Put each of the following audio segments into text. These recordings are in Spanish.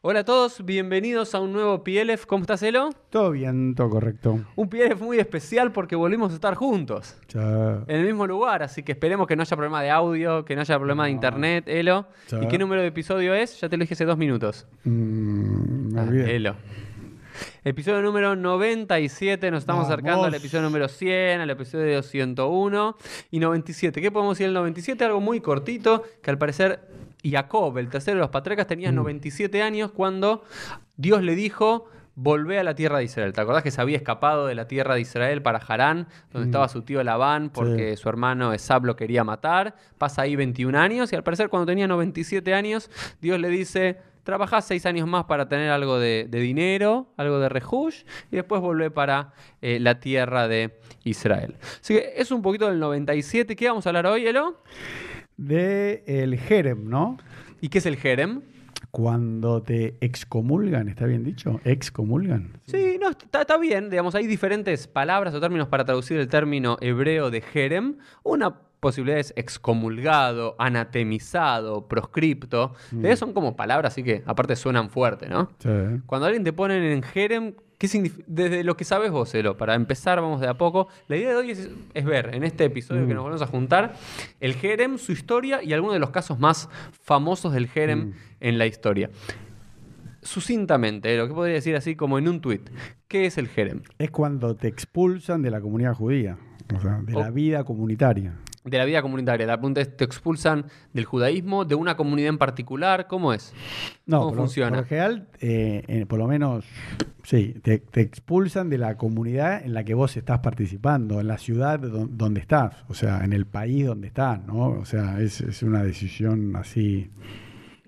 Hola a todos, bienvenidos a un nuevo PLF. ¿Cómo estás, Elo? Todo bien, todo correcto. Un PLF muy especial porque volvimos a estar juntos. Ya. En el mismo lugar, así que esperemos que no haya problema de audio, que no haya problema de internet, Elo. Ya. ¿Y qué número de episodio es? Ya te lo dije hace dos minutos. Mm, Ah. Elo. Episodio número 97, nos estamos Vamos. acercando al episodio número 100, al episodio 101 y 97. ¿Qué podemos decir del 97? Algo muy cortito, que al parecer Jacob, el tercero de los patriarcas, tenía Mm. 97 años cuando Dios le dijo, volvé a la tierra de Israel. ¿Te acordás que se había escapado de la tierra de Israel para Harán, donde Mm. estaba su tío Labán, porque su hermano Esab lo quería matar? Pasa ahí 21 años y al parecer cuando tenía 97 años, Dios le dice, trabajás seis años más para tener algo de, de dinero, algo de rejush, y después volvé para eh, la tierra de Israel. Así que es un poquito del 97. ¿Qué vamos a hablar hoy, Elo? De el Jerem, ¿no? ¿Y qué es el Jerem? Cuando te excomulgan, ¿está bien dicho? Excomulgan. Sí, no, está, está bien. Digamos, hay diferentes palabras o términos para traducir el término hebreo de Jerem. Una posibilidad es excomulgado, anatemizado, proscripto. Eh, Son como palabras, así que aparte suenan fuerte, ¿no? Sí. Cuando alguien te ponen en Jerem, ¿qué? Desde lo que sabes vos, Elo, para empezar, vamos de a poco. La idea de hoy es, es ver en este episodio que nos volvemos a juntar el Jerem, su historia y algunos de los casos más famosos del Jerem en la historia. Sucintamente, Elo, ¿qué podría decir así como en un tuit? ¿Qué es el Jerem? Es cuando te expulsan de la comunidad judía, o sea, de la vida comunitaria. De la vida comunitaria. La pregunta es, ¿te expulsan del judaísmo, de una comunidad en particular? ¿Cómo es? No, ¿Cómo por lo- funciona? Por lo general, eh, eh, por lo menos, sí, te, te expulsan de la comunidad en la que vos estás participando, en la ciudad do- donde estás, o sea, en el país donde estás, ¿no? O sea, es, es una decisión así.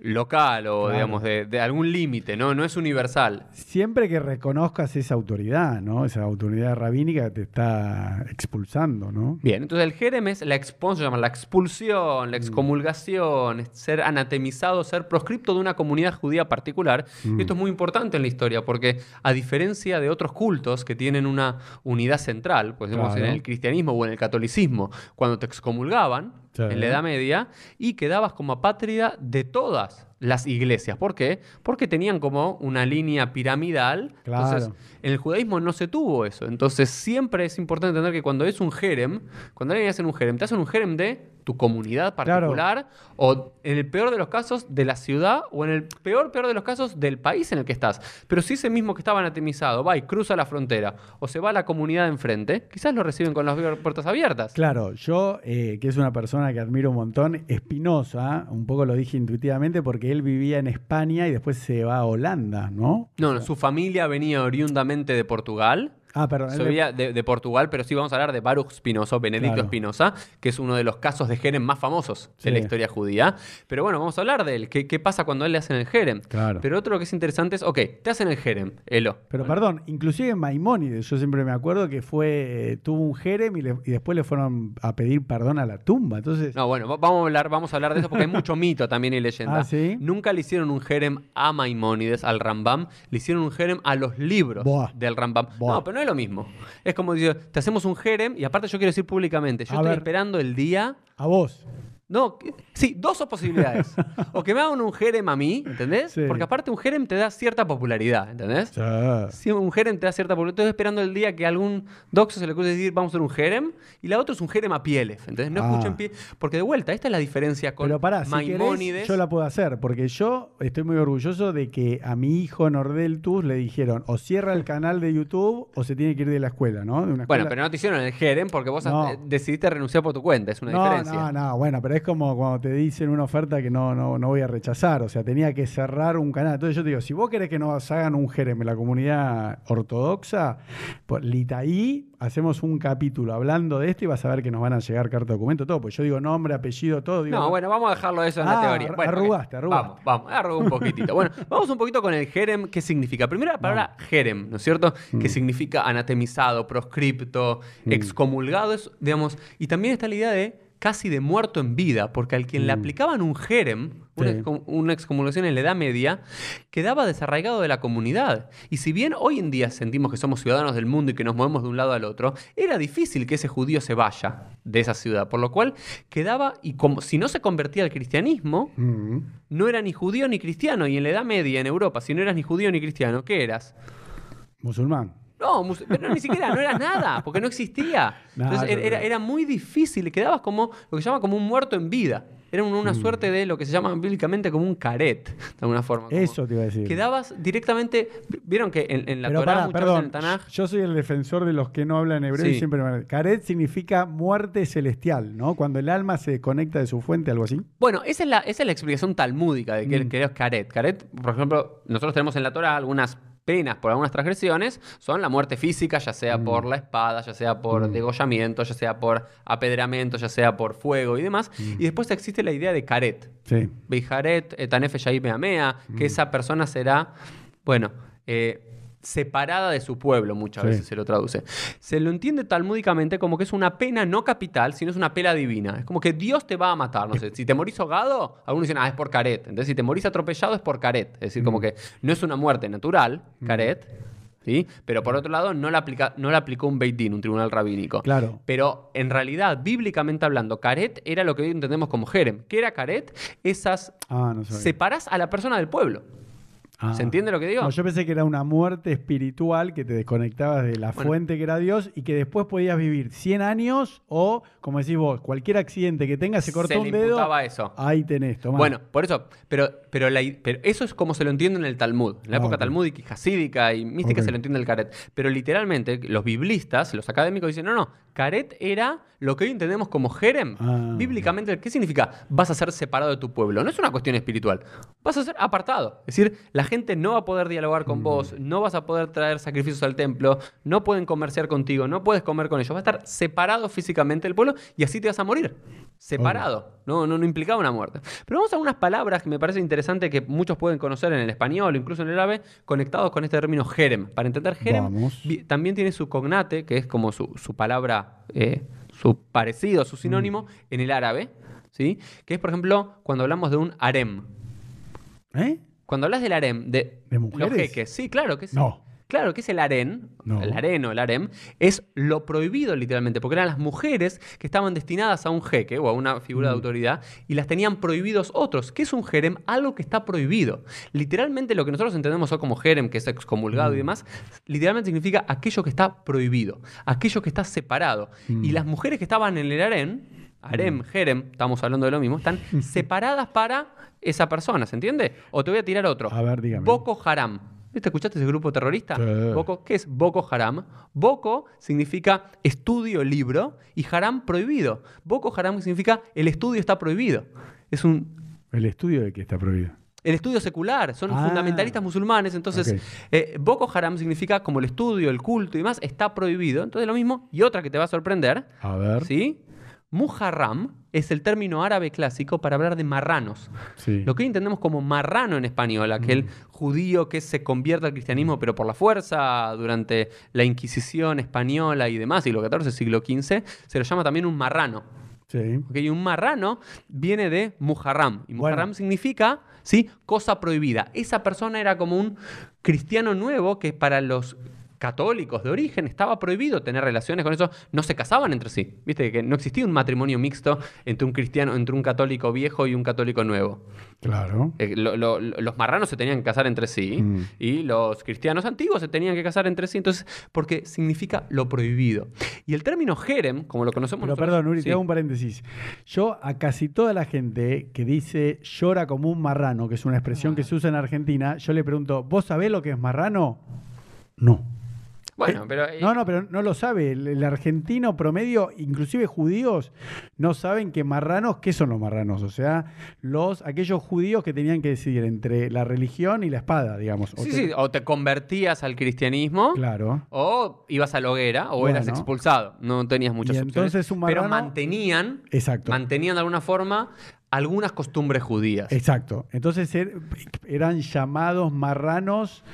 Local o, Claro. digamos, de, de algún límite, ¿no? No es universal. Siempre que reconozcas esa autoridad, ¿no? Esa autoridad rabínica te está expulsando, ¿no? Bien, entonces el jerem es la, se llama la expulsión, Mm. la excomulgación, es ser anatemizado, ser proscripto de una comunidad judía particular. Mm. Y esto es muy importante en la historia porque a diferencia de otros cultos que tienen una unidad central, pues digamos Claro. en el cristianismo o en el catolicismo, cuando te excomulgaban Sí. en la Edad Media y quedabas como apátrida de todas las iglesias. ¿Por qué? Porque tenían como una línea piramidal. Claro. Entonces, en el judaísmo no se tuvo eso. Entonces, siempre es importante entender que cuando es un jerem, cuando alguien hace un jerem, te hacen un jerem de tu comunidad Claro. particular o en el peor de los casos de la ciudad o en el peor, peor de los casos del país en el que estás. Pero si ese mismo que estaba anatemizado va y cruza la frontera o se va a la comunidad de enfrente, quizás lo reciben con las puertas abiertas. Claro, yo, eh, que es una persona que admiro un montón, Espinosa, un poco lo dije intuitivamente porque él vivía en España y después se va a Holanda, ¿no? No, no, su familia venía oriundamente de Portugal. Ah, perdón. Se de- veía de, de Portugal, pero sí vamos a hablar de Baruch Spinoza, Benedicto Claro. Spinoza, que es uno de los casos de Jerem más famosos de Sí. la historia judía. Pero bueno, vamos a hablar de él. ¿Qué, qué pasa cuando a él le hacen el Jerem? Claro. Pero otro que es interesante es, ok, te hacen el Jerem, Elo. Pero perdón, inclusive Maimónides, yo siempre me acuerdo que fue, eh, tuvo un jerem y, le- y después le fueron a pedir perdón a la tumba. Entonces, No, bueno, va- vamos a hablar, vamos a hablar de eso porque hay mucho mito también y leyenda. Ah, ¿sí? Nunca le hicieron un Jerem a Maimónides, al Rambam, le hicieron un Jerem a los libros del Rambam. No, pero no es lo mismo. Es como decir, te hacemos un Jerem y aparte yo quiero decir públicamente, yo A estoy ver. esperando el día a vos. No, sí, dos posibilidades. o que me hagan un jerem a mí, ¿entendés? Sí. Porque aparte un jerem te da cierta popularidad, ¿entendés? Ya. Si un jerem te da cierta popularidad, estoy esperando el día que algún doxo se le ocurre decir vamos a hacer un jerem y la otra es un jerem a pielef, ¿entendés? No Ah. escuchen pie, porque de vuelta, esta es la diferencia con Pero pará, si Maimónides. querés, yo la puedo hacer, porque yo estoy muy orgulloso de que a mi hijo Nordeltus le dijeron o cierra el canal de YouTube o se tiene que ir de la escuela, ¿no? De una Bueno, pero no te hicieron el jerem porque vos No. eh, decidiste renunciar por tu cuenta, es una no, diferencia. no, no, bueno, pero es como cuando te dicen una oferta que no, no, no voy a rechazar. O sea, tenía que cerrar un canal. Entonces yo te digo, si vos querés que nos hagan un jerem en la comunidad ortodoxa, por Litaí, hacemos un capítulo hablando de esto y vas a ver que nos van a llegar carta de documento, todo. Pues yo digo nombre, apellido, todo. Digo, No, bueno, vamos a dejarlo eso en Ah, la teoría. ar- Bueno, arrugaste, arrugaste. Vamos, vamos, arrugué un poquitito. Bueno, vamos un poquito con el jerem, ¿qué significa? Primero la palabra jerem, ¿no es cierto? Que significa anatemizado, proscripto, excomulgado, es, digamos, y también está la idea de casi de muerto en vida, porque al quien le aplicaban un jerem, una, Sí. excom- una excomulgación en la Edad Media, quedaba desarraigado de la comunidad. Y si bien hoy en día sentimos que somos ciudadanos del mundo y que nos movemos de un lado al otro, era difícil que ese judío se vaya de esa ciudad, por lo cual quedaba, y como si no se convertía al cristianismo, mm, no era ni judío ni cristiano. Y en la Edad Media, en Europa, si no eras ni judío ni cristiano, ¿qué eras? musulmán. No, pero ni siquiera, no eras nada, porque no existía. Entonces era, era- era muy difícil, quedabas como lo que se llama como un muerto en vida. Era una, Mm. suerte de lo que se llama bíblicamente como un caret, de alguna forma. como- Eso te iba a decir. Quedabas directamente. Vieron que en, en la Pero Torá, pará, muchas perdón, veces en el Tanaj. yo soy el defensor de los que no hablan hebreo y siempre me... Caret significa muerte celestial, ¿no? Cuando el alma se desconecta de su fuente, algo así. Bueno, esa es la, esa es la explicación talmúdica de que, Mm. que es caret. Caret, por ejemplo, nosotros tenemos en la Torah algunas penas por algunas transgresiones, son la muerte física, ya sea Mm. por la espada, ya sea por degollamiento, ya sea por apedreamiento, ya sea por fuego y demás. Mm. Y después existe la idea de caret. Sí. Bijaret, meamea, Mm. que esa persona será, bueno, eh, separada de su pueblo, muchas Sí. veces se lo traduce. Se lo entiende talmúdicamente como que es una pena no capital, sino es una pena divina. Es como que Dios te va a matar. No sé, si te morís ahogado, algunos dicen, ah, es por caret. Entonces, si te morís atropellado, es por caret. Es decir, Mm. como que no es una muerte natural, caret, ¿sí? Pero por otro lado, no la, aplica, no la aplicó un Beit Din, un tribunal rabínico. Claro. Pero en realidad, bíblicamente hablando, caret era lo que hoy entendemos como jerem. ¿Qué era caret? Esas Ah, no separás a la persona del pueblo. Ah. ¿Se entiende lo que digo? No, yo pensé que era una muerte espiritual que te desconectabas de la Bueno. fuente que era Dios y que después podías vivir 100 años o, como decís vos, cualquier accidente que tengas se cortó Se un le dedo. imputaba eso. Ahí tenés, tomá. Bueno, por eso, pero, pero, la- pero eso es como se lo entiende en el Talmud. En la Ah, época ok. talmúdica y hasídica y mística se lo entiende el caret. Pero literalmente, los biblistas, los académicos dicen, no, no, caret era lo que hoy entendemos como jerem. Ah, Bíblicamente, ¿qué significa? Vas a ser separado de tu pueblo. No es una cuestión espiritual. Vas a ser apartado. Es decir, la gente no va a poder dialogar Mm. con vos, no vas a poder traer sacrificios al templo, no pueden comerciar contigo, no puedes comer con ellos. Va a estar separado físicamente del pueblo y así te vas a morir. Separado. No, no, no implicaba una muerte. Pero vamos a unas palabras que me parece interesante que muchos pueden conocer en el español o incluso en el árabe, conectados con este término jerem. Para entender jerem, Vamos. también tiene su cognate, que es como su, su palabra, eh, su parecido, su sinónimo Mm. en el árabe, ¿sí? Que es, por ejemplo, cuando hablamos de un harem. ¿Eh? Cuando hablas del harem, de, ¿De los mujeres? jeques, sí, claro que sí. No. Claro que es el harén, No. el harén o el harem, es lo prohibido literalmente, porque eran las mujeres que estaban destinadas a un jeque o a una figura Mm. de autoridad y las tenían prohibidos otros. ¿Qué es un jerem? Algo que está prohibido. Literalmente lo que nosotros entendemos hoy como jerem, que es excomulgado Mm. y demás, literalmente significa aquello que está prohibido, aquello que está separado. Mm. Y las mujeres que estaban en el harén, harem, jerem, estamos hablando de lo mismo, están separadas para esa persona, ¿se entiende? O te voy a tirar otro. A ver, dígame. Boko Haram. ¿Viste? ¿Escuchaste ese grupo terrorista? Sí. Boko, ¿Qué es Boko Haram? Boko significa estudio, libro, y Haram prohibido. Boko Haram significa el estudio está prohibido. Es un El estudio de que está prohibido. el estudio secular, son Ah. fundamentalistas musulmanes, entonces eh, Boko Haram significa como el estudio, el culto y demás, está prohibido. Entonces lo mismo, y otra que te va a sorprender, A ver. ¿sí? Muharram es el término árabe clásico para hablar de marranos. Sí. Lo que hoy entendemos como marrano en español, aquel judío que se convierte al cristianismo pero por la fuerza durante la Inquisición española y demás, siglo XIV, siglo XV, se lo llama también un marrano. Y un marrano viene de muharram. Y Bueno. muharram significa, ¿sí? Cosa prohibida. Esa persona era como un cristiano nuevo que para los católicos de origen estaba prohibido tener relaciones con eso, no se casaban entre sí. Viste que no existía un matrimonio mixto entre un cristiano, entre un católico viejo y un católico nuevo. Claro. Eh, lo- lo- los marranos se tenían que casar entre sí Mm. y los cristianos antiguos se tenían que casar entre sí, entonces, porque significa lo prohibido. Y el término jerem, como lo conocemos Pero nosotros- perdón, Uri, Sí. te hago un paréntesis. Yo a casi toda la gente que dice llora como un marrano, que es una expresión que se usa en Argentina, yo le pregunto, ¿vos sabés lo que es marrano? No. Bueno, Eh, pero. eh, No, no, pero no lo sabe. El, el argentino promedio, inclusive judíos, no saben que marranos, ¿qué son los marranos? O sea, los aquellos judíos que tenían que decidir entre la religión y la espada, digamos. O Sí, te- sí, o te convertías al cristianismo. Claro. O ibas a la hoguera o eras expulsado. No tenías muchas Y opciones. entonces un Pero mantenían, Exacto. mantenían de alguna forma algunas costumbres judías. Exacto. Entonces er- eran llamados marranos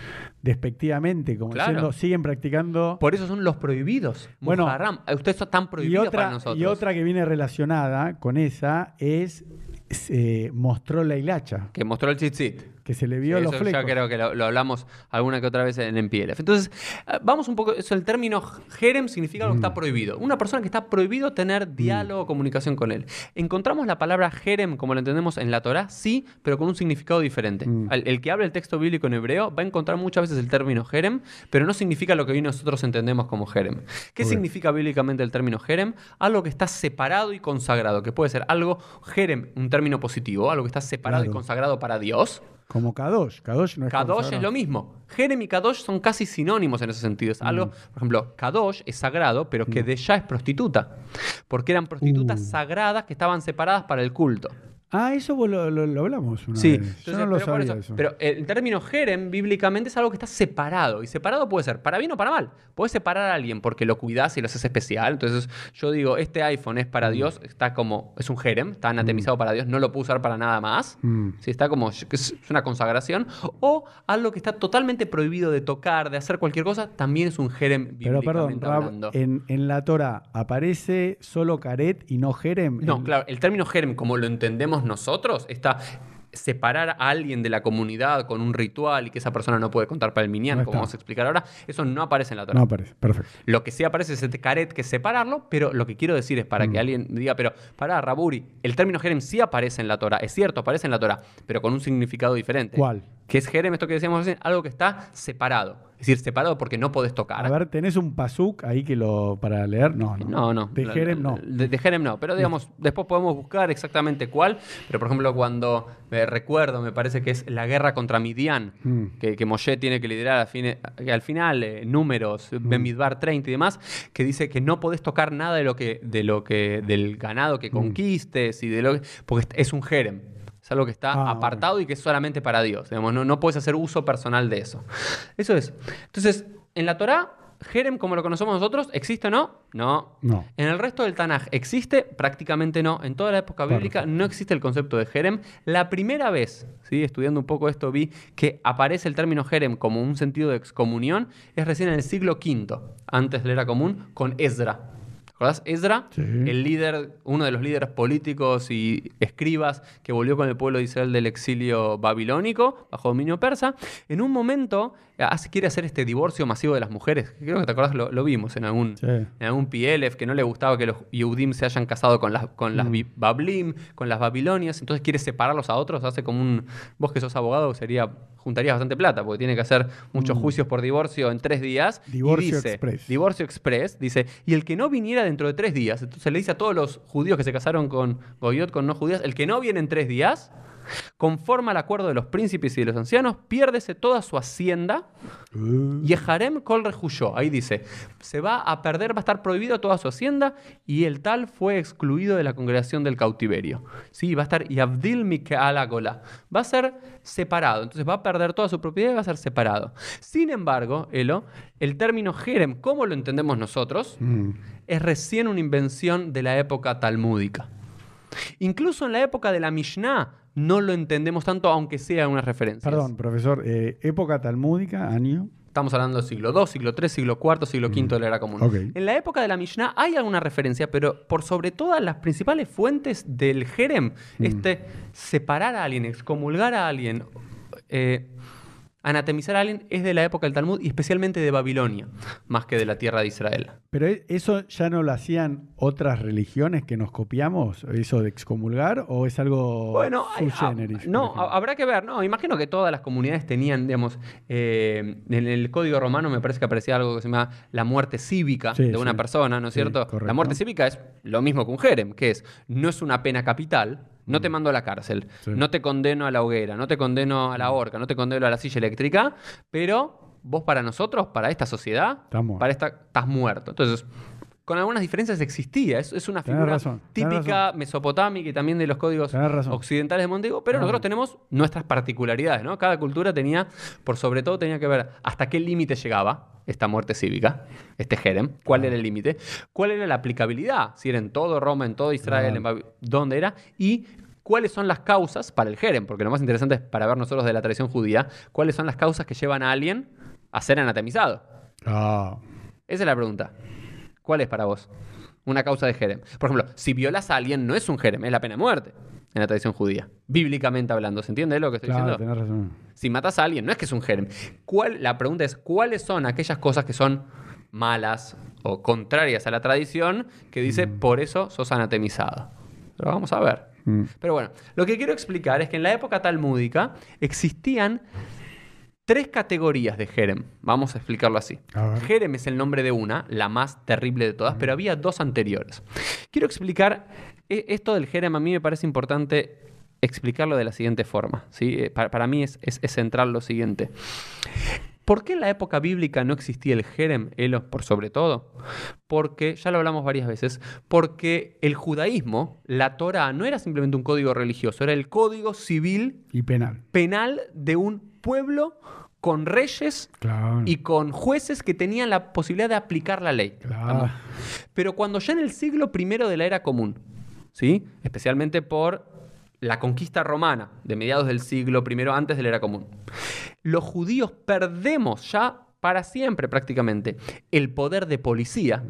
despectivamente, como Claro. diciendo, siguen practicando. Por eso son los prohibidos. Bueno, Muharram. Eh, Ustedes están y prohibidos para nosotros. y otra que viene relacionada con esa es se mostró la hilacha, Que mostró el chitzit. Que se le vio Sí, los eso flecos. ya creo que lo, lo hablamos alguna que otra vez en, en PLF. Entonces, eh, vamos un poco. Eso, el término jerem significa algo que Mm. está prohibido. Una persona que está prohibido tener diálogo o comunicación con él. ¿Encontramos la palabra jerem como lo entendemos en la Torah? Sí, pero con un significado diferente. Mm. El, que habla el texto bíblico en hebreo va a encontrar muchas veces el término jerem, pero no significa lo que hoy nosotros entendemos como jerem. ¿Qué significa bíblicamente el término jerem? Algo que está separado y consagrado, que puede ser algo jerem, un término positivo, algo que está separado y consagrado para Dios. Como Kadosh. Kadosh no es Kadosh es lo mismo. Jerem y Kadosh son casi sinónimos en ese sentido. Es algo, por ejemplo, Kadosh es sagrado, pero que de ya es prostituta. Porque eran prostitutas Uh. sagradas que estaban separadas para el culto. Ah, eso vos lo, lo- lo hablamos una Sí, vez. Yo no lo sabía eso- eso. pero el término jerem bíblicamente es algo que está separado. Y separado puede ser para bien o para mal. Puedes separar a alguien porque lo cuidas y lo haces especial. Entonces yo digo, este iPhone es Mm. para Dios, está como, es un jerem, está anatemizado para Dios, no lo puedo usar para nada más. Mm. Sí, está como, es una consagración. O algo que está totalmente prohibido de tocar, de hacer cualquier cosa, también es un jerem Pero perdón, bíblicamente Rab, hablando. en, en la Torah aparece solo caret y no jerem. No, El- claro, el término jerem, como lo entendemos nosotros, está separar a alguien de la comunidad con un ritual y que esa persona no puede contar para el minyan, No como vamos a explicar ahora, eso no aparece en la Torah. No aparece, perfecto. Lo que sí aparece es este caret que es separarlo, pero lo que quiero decir es para Mm. que alguien diga, pero para Raburi, el término jerem sí aparece en la Torah, es cierto, aparece en la Torah, pero con un significado diferente. ¿Cuál? Que es jerem, esto que decíamos recién, algo que está separado. Es decir, separado porque no podés tocar. A ver, ¿tenés un pasuk ahí que lo para leer? No, no. No, no. De jerem no. De, de Jerem no. Pero digamos, después podemos buscar exactamente cuál. Pero por ejemplo, cuando me recuerdo, me parece que es la guerra contra Midian, Mm. que, que Moshe tiene que liderar al, fin- que al final, eh, números, Mm. Bemidbar 30 y demás, que dice que no podés tocar nada de lo que, de lo que, del ganado Mm. que conquistes y de lo que- porque es un Jerem. Es algo que está Ah, apartado y que es solamente para Dios. Digamos, no, no puedes hacer uso personal de eso. Eso es. Entonces, en la Torah, Jerem, como lo conocemos nosotros, ¿existe o no? No. No. En el resto del Tanaj, ¿existe? Prácticamente no. En toda la época bíblica no existe el concepto de Jerem. La primera vez, ¿sí? estudiando un poco esto, vi que aparece el término Jerem como un sentido de excomunión, es recién en el siglo V, antes de la era común, con Esdra. Esdra, Sí. el líder, uno de los líderes políticos y escribas que volvió con el pueblo de Israel del exilio babilónico bajo dominio persa, en un momento quiere hacer este divorcio masivo de las mujeres. Creo que te acordás, lo, lo vimos en algún, Sí. en algún PLF, que no le gustaba que los Yehudim se hayan casado con las, con las Mm. Bablim, con las Babilonias, entonces quiere separarlos a otros, hace como un... Vos que sos abogado sería juntarías bastante plata, porque tiene que hacer muchos juicios por divorcio en tres días. y Mm. Divorcio dice- express. Divorcio Express, dice, y el que no viniera dentro de tres días, entonces le dice a todos los judíos que se casaron con Goyot, con no judías, el que no viene en tres días, conforme al acuerdo de los príncipes y de los ancianos, piérdese toda su hacienda Uh, y Harem Kol Rejuyó. Ahí dice, se va a perder, va a estar prohibido toda su hacienda y el tal fue excluido de la congregación del cautiverio. Sí, va a estar Yabdil Mikeal Agola. Va a ser separado, entonces va a perder toda su propiedad y va a ser separado. Sin embargo, Elo, el término Jerem, como lo entendemos nosotros, mm. es recién una invención de la época talmúdica. Incluso en la época de la Mishnah no lo entendemos tanto, aunque sea una referencia. Perdón, profesor. eh, época talmúdica, año. Estamos hablando del siglo II, siglo III, siglo IV, siglo V de la era común. En la época de la Mishnah hay alguna referencia, pero por sobre todas las principales fuentes del Jerem, este separar a alguien, excomulgar a alguien, eh, anatemizar a alguien, es de la época del Talmud y especialmente de Babilonia, más que de la tierra de Israel. Pero e- eso ya no lo hacían otras religiones que nos copiamos, eso de excomulgar, o es algo Bueno, sui ah, generis, no, habrá que ver, no, imagino que todas las comunidades tenían, digamos, eh, en el código romano me parece que aparecía algo que se llama la muerte cívica Sí, de una sí. persona, ¿no es Sí, cierto? correcto. La muerte cívica es lo mismo que un jerem, que es, no es una pena capital, no te mando a la cárcel, Sí. no te condeno a la hoguera, no te condeno a la horca, no te condeno a la silla eléctrica, pero vos para nosotros, para esta sociedad, Estás muerto. para esta, estás muerto. Entonces, con algunas diferencias existía. Es, es una figura razón, típica mesopotámica y también de los códigos occidentales de Montego, pero nosotros tenemos nuestras particularidades, ¿no? Cada cultura tenía, por sobre todo, tenía que ver hasta qué límite llegaba esta muerte cívica, este jerem, cuál era el límite, cuál era la aplicabilidad, si era en todo Roma, en todo Israel, en dónde era, y cuáles son las causas para el jerem, porque lo más interesante es para ver nosotros de la tradición judía, cuáles son las causas que llevan a alguien a ser anatemizado. Ah, Esa es la pregunta. ¿Cuál es para vos una causa de jerem? Por ejemplo, si violas a alguien no es un jerem, es la pena de muerte en la tradición judía, bíblicamente hablando. ¿Se entiende lo que estoy claro, diciendo? tenés razón. Si matas a alguien, no es que es un germ. ¿Cuál, la pregunta es, ¿cuáles son aquellas cosas que son malas o contrarias a la tradición que dice, por eso sos anatemizado? Lo vamos a ver. Mm. Pero bueno, lo que quiero explicar es que en la época talmúdica existían tres categorías de Jerem. Vamos a explicarlo así. A. Jerem es el nombre de una, la más terrible de todas, pero había dos anteriores. Quiero explicar, e- esto del Jerem a mí me parece importante explicarlo de la siguiente forma. ¿sí? Eh, Para, para mí es, es- es central lo siguiente. ¿Por qué en la época bíblica no existía el Jerem, Elos, por sobre todo? Porque, ya lo hablamos varias veces, porque el judaísmo, la Torah, no era simplemente un código religioso, era el código civil Y penal. penal de un pueblo con reyes Claro. y con jueces que tenían la posibilidad de aplicar la ley. Claro. Pero cuando ya en el siglo I de la era común, ¿sí? especialmente por la conquista romana de mediados del siglo I antes de la era común, los judíos perdemos ya para siempre prácticamente el poder de policía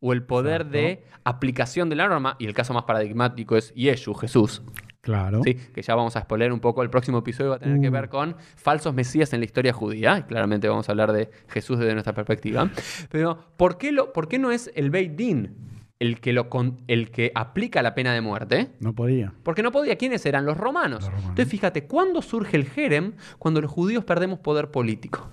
o el poder Exacto. de aplicación de la norma, y el caso más paradigmático es Yeshu, Jesús, Claro. Sí, que ya vamos a spoiler un poco. El próximo episodio va a tener que Uh. ver con falsos mesías en la historia judía. Y claramente vamos a hablar de Jesús desde nuestra perspectiva. Pero, ¿por qué, lo, por qué no es el Beit Din el que, lo con- el que aplica la pena de muerte? No podía. Porque no podía. ¿Quiénes eran? Los romanos. Los romanos. Entonces, fíjate, ¿cuándo surge el Jerem? Cuando los judíos perdemos poder político.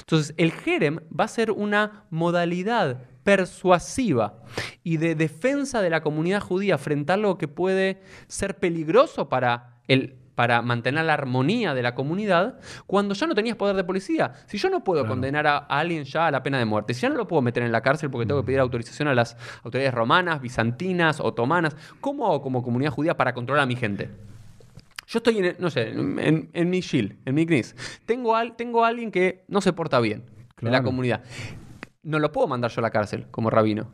Entonces, el Jerem va a ser una modalidad persuasiva y de defensa de la comunidad judía frente a algo que puede ser peligroso para el para mantener la armonía de la comunidad, cuando ya no tenías poder de policía. Si yo no puedo Claro. condenar a, a alguien ya a la pena de muerte, si ya no lo puedo meter en la cárcel porque tengo que pedir autorización a las autoridades romanas, bizantinas, otomanas, ¿cómo hago como comunidad judía para controlar a mi gente? Yo estoy en, no sé, en, en mi shield, en mi gris. Tengo, al- tengo a alguien que no se porta bien en la comunidad. No lo puedo mandar yo a la cárcel como rabino.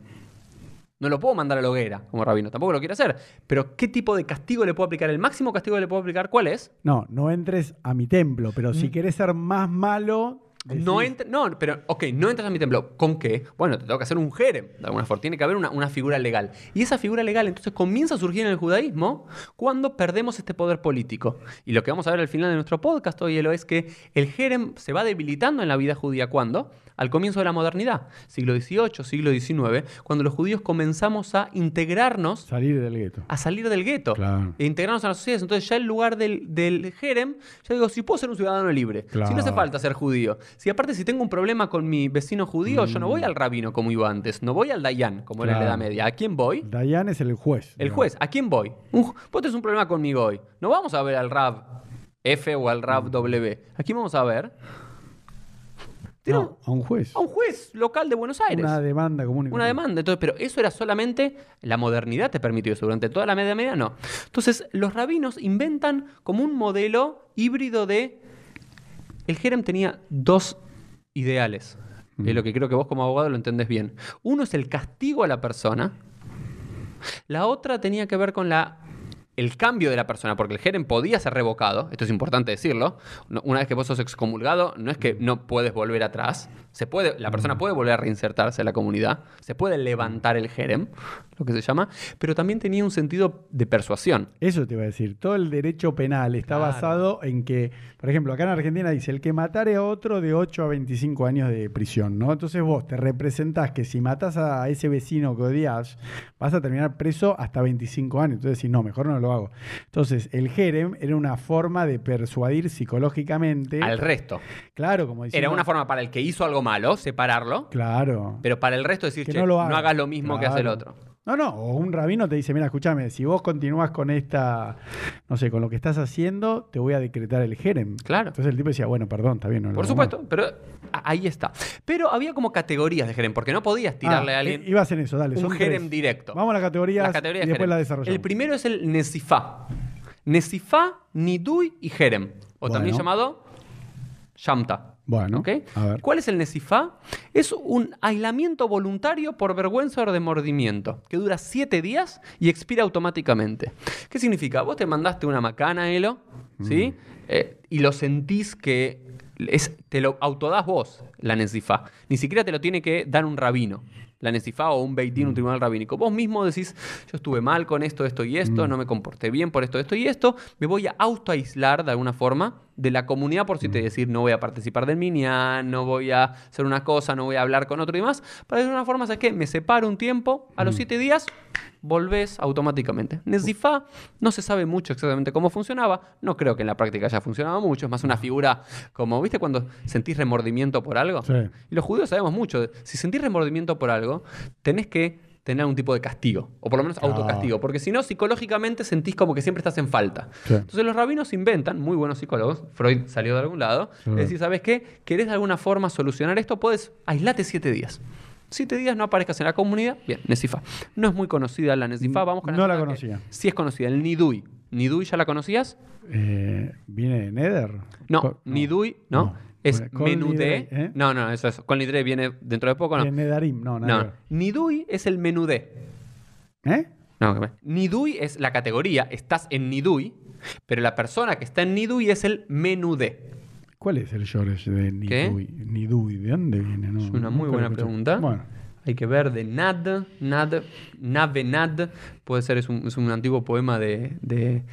No lo puedo mandar a la hoguera como rabino. Tampoco lo quiero hacer. Pero ¿qué tipo de castigo le puedo aplicar? El máximo castigo que le puedo aplicar, ¿cuál es? No, no entres a mi templo, pero si querés ser más malo. decís- Mm. No, entra- no, pero, ok, no entras a mi templo. ¿Con qué? Bueno, te tengo que hacer un jerem, de alguna forma. Tiene que haber una, una figura legal. Y esa figura legal entonces comienza a surgir en el judaísmo cuando perdemos este poder político. Y lo que vamos a ver al final de nuestro podcast hoy Elo, es que el jerem se va debilitando en la vida judía. ¿Cuándo? Al comienzo de la modernidad, siglo XVIII, siglo XIX, cuando los judíos comenzamos a integrarnos Salir del gueto. a salir del gueto Claro. e integrarnos a la sociedad. Entonces ya el lugar del, del jerem, ya digo, si puedo ser un ciudadano libre, si no hace Claro. falta ser judío, si aparte si tengo un problema con mi vecino judío, yo no voy al rabino como iba antes, no voy al dayan como era en la Edad Mm. Claro. Media. ¿A quién voy? Dayan es el juez. El digamos. juez. ¿A quién voy? Ju- vos tenés un problema conmigo hoy. No vamos a ver al Rab F o al Mm. Rab W. ¿A quién vamos a ver? No, a un juez. a un juez local de Buenos Aires. Una demanda común. Una demanda. Entonces, pero eso era solamente la modernidad te permitió eso. Durante toda la media media no. Entonces, los rabinos inventan como un modelo híbrido de. El Jerem tenía dos ideales. Es lo que creo que vos como abogado lo entendés bien. Uno es el castigo a la persona. La otra tenía que ver con la el cambio de la persona, porque el gerem podía ser revocado, esto es importante decirlo. Una vez que vos sos excomulgado, no es que no puedes volver atrás. Se puede, la persona puede volver a reinsertarse en la comunidad, se puede levantar el gerem, lo que se llama, pero también tenía un sentido de persuasión. Eso te iba a decir. Todo el derecho penal está Claro. basado en que, por ejemplo, acá en Argentina dice el que matare a otro de 8 a 25 años de prisión, ¿no? Entonces vos te representás que si matás a ese vecino que odias, vas a terminar preso hasta 25 años. Entonces decís, no, mejor no lo hago. Entonces, el jerem era una forma de persuadir psicológicamente. Al resto. Claro, como diciendo. Era una forma para el que hizo algo malo, separarlo, Claro. pero para el resto decir, Que che, no lo haga. hagas lo mismo que hace el otro. No, no, o un rabino te dice, mira, escúchame, si vos continúas con esta, no sé, con lo que estás haciendo, te voy a decretar el jerem. Claro. Entonces el tipo decía, bueno, perdón, está bien. No Por supuesto, pero a- ahí está. Pero había como categorías de Jerem, porque no podías tirarle Ah, a alguien eh, Ibas en eso, dale. un son Jerem tres. directo. Vamos a las categorías Las categorías y de después la desarrollamos. El primero es el Nesifá. Nesifá, Nidui y Jerem. O también llamado Shamta. Bueno, ¿Ok? a ver. ¿Cuál es el Nesifá? Es un aislamiento voluntario por vergüenza o remordimiento, que dura siete días y expira automáticamente. ¿Qué significa? Vos te mandaste una macana, Elo, ¿sí? Eh, y lo sentís que es, te lo autodás vos, la Nesifá. Ni siquiera te lo tiene que dar un rabino. La Nesifá o un Beitín, un tribunal rabínico. Vos mismo decís, yo estuve mal con esto, esto y esto, no me comporté bien por esto, esto y esto, me voy a autoaislar de alguna forma de la comunidad por si te decir, no voy a participar del minyan, no voy a hacer una cosa, no voy a hablar con otro y demás. Para de una forma, ¿sabes qué? Me separo un tiempo, a los siete días volvés automáticamente. Nesifá no se sabe mucho exactamente cómo funcionaba, no creo que en la práctica haya funcionado mucho, es más una figura como, ¿viste cuando sentís remordimiento por algo? Sí. Y los judíos sabemos mucho, si sentís remordimiento por algo, tenés que tener un tipo de castigo, o por lo menos Claro. autocastigo, porque si no, psicológicamente sentís como que siempre estás en falta. Sí. Entonces los rabinos inventan, muy buenos psicólogos, Freud salió de algún lado, Sí. es decir, ¿sabes qué? ¿Querés de alguna forma solucionar esto? Puedes aislate siete días. Siete días no aparezcas en la comunidad. Bien, Nesifá. No es muy conocida la Nesifá. Vamos con No la conocía. Sí es conocida, el Nidui. ¿Nidui ya la conocías? Eh, ¿Viene de Nether? No, Nidui, no. no. Es Bueno, menudé. ¿eh? No, no, eso es. Con Nidrei viene dentro de poco, no. De Nedarim, no, nada No. Nidui es el menudé. ¿Eh? No, Nidui es la categoría, estás en Nidui, pero la persona que está en Nidui es el menudé. ¿Cuál es el Yoresh de ¿Qué? Nidui? Nidui, ¿de dónde viene? No, Es una muy buena pregunta. Bueno, Hay que ver de Nad, Nad, Navenad, puede ser, es un, es un antiguo poema de, de,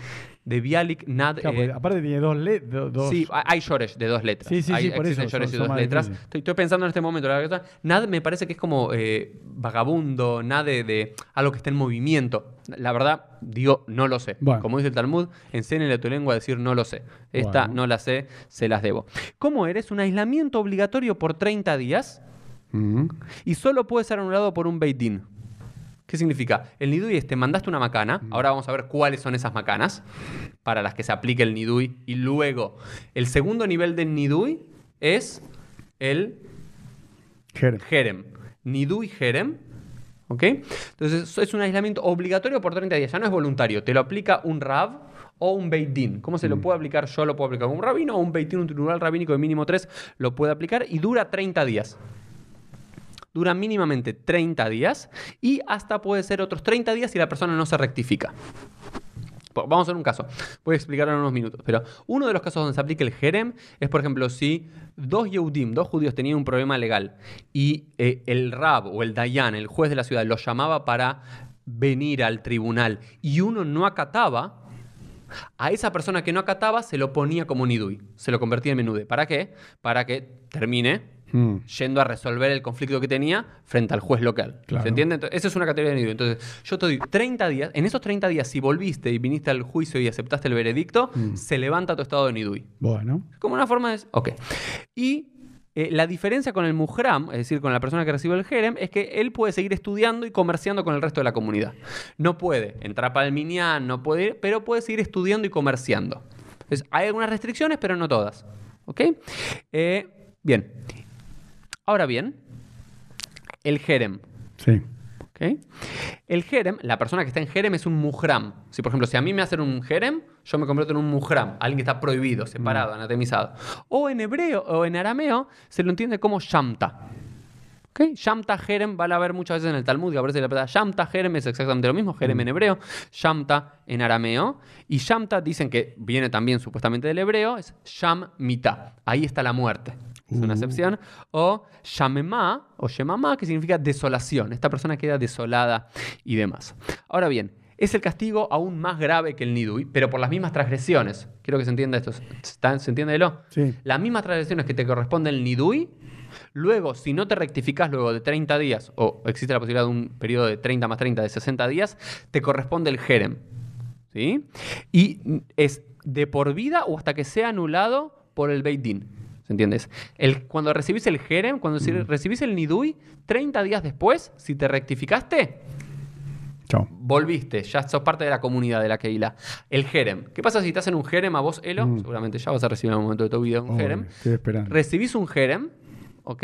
de Bialik, Nad. claro, eh, aparte tiene dos letras. Sí, hay- Shoresh de dos letras. Sí, sí, Hay- sí, por existen eso, son- de dos letras. Estoy, estoy pensando en este momento. La verdad, Nad me parece que es como eh, vagabundo, Nad de, de algo que está en movimiento. La verdad, digo, no lo sé. Bueno. Como dice el Talmud, enséñale a tu lengua a decir no lo sé. Esta Bueno. no la sé, se las debo. ¿Cómo eres? Un aislamiento obligatorio por 30 días Mm. y solo puede ser anulado por un Beit Din. ¿Qué significa? El Nidui es, te mandaste una macana, ahora vamos a ver cuáles son esas macanas para las que se aplique el Nidui. Y luego, el segundo nivel del Nidui es el Jerem. Jerem. Nidui Jerem. ¿Ok? Entonces, es un aislamiento obligatorio por 30 días, ya no es voluntario. Te lo aplica un Rab o un Beit Din. ¿Cómo se lo puede aplicar? Yo lo puedo aplicar con un rabino o un Beit Din, un tribunal rabínico de mínimo 3, lo puede aplicar y dura 30 días dura mínimamente 30 días y hasta puede ser otros 30 días si la persona no se rectifica. Vamos a un caso. Voy a explicarlo en unos minutos. Pero uno de los casos donde se aplica el Jerem es, por ejemplo, si dos Yehudim, dos judíos, tenían un problema legal y eh, el Rab o el Dayan, el juez de la ciudad, los llamaba para venir al tribunal y uno no acataba, a esa persona que no acataba se lo ponía como nidui, se lo convertía en menude. ¿Para qué? Para que termine Mm. yendo a resolver el conflicto que tenía frente al juez local. Claro. ¿Se entiende? Entonces, esa es una categoría de nidui. Entonces, yo te doy 30 días. En esos 30 días, si volviste y viniste al juicio y aceptaste el veredicto, se levanta tu estado de nidui. Bueno. Como una forma de... Ok. Y eh, la diferencia con el muhram, es decir, con la persona que recibe el jerem, es que él puede seguir estudiando y comerciando con el resto de la comunidad. No puede entrar para el minyan, no puede ir, pero puede seguir estudiando y comerciando. Entonces, hay algunas restricciones, pero no todas. ¿Ok? Eh, bien. Ahora bien, el jerem. Sí. ¿ok? El jerem, la persona que está en jerem es un muhram. Si, por ejemplo, si a mí me hacen un jerem, yo me convierto en un muhram, alguien que está prohibido, separado, anatemizado. O en hebreo o en arameo se lo entiende como shamta. ¿ok? Shamta, jerem, van a ver muchas veces en el Talmud que aparece la palabra Shamta, jerem es exactamente lo mismo, jerem en hebreo, Shamta en arameo. Y Shamta dicen que viene también supuestamente del hebreo, es Sham Mita. Ahí está la muerte. Es una Uh. excepción. O Shamemá, o Shemamá, que significa desolación. Esta persona queda desolada y demás. Ahora bien, es el castigo aún más grave que el Nidui, pero por las mismas transgresiones. Quiero que se entienda esto. ¿Está- ¿Se entiende, Elo? Sí. Las mismas transgresiones que te corresponde el Nidui, luego, si no te rectificas luego de 30 días, o existe la posibilidad de un periodo de 30 más 30 de 60 días, te corresponde el Jerem. ¿Sí? Y mm, es de por vida o hasta que sea anulado por el Beit Din. ¿Se entiendes? El, cuando recibís el Jerem, cuando recibís el Nidui, 30 días después, si te rectificaste. Volviste, ya sos parte de la comunidad de la Keila. El Jerem. ¿Qué pasa si estás en un Jerem a vos, Elo? Mm. Seguramente ya vas a recibir en algún momento de tu vida un Jerem. Estoy esperando. Recibís un Jerem, ¿ok?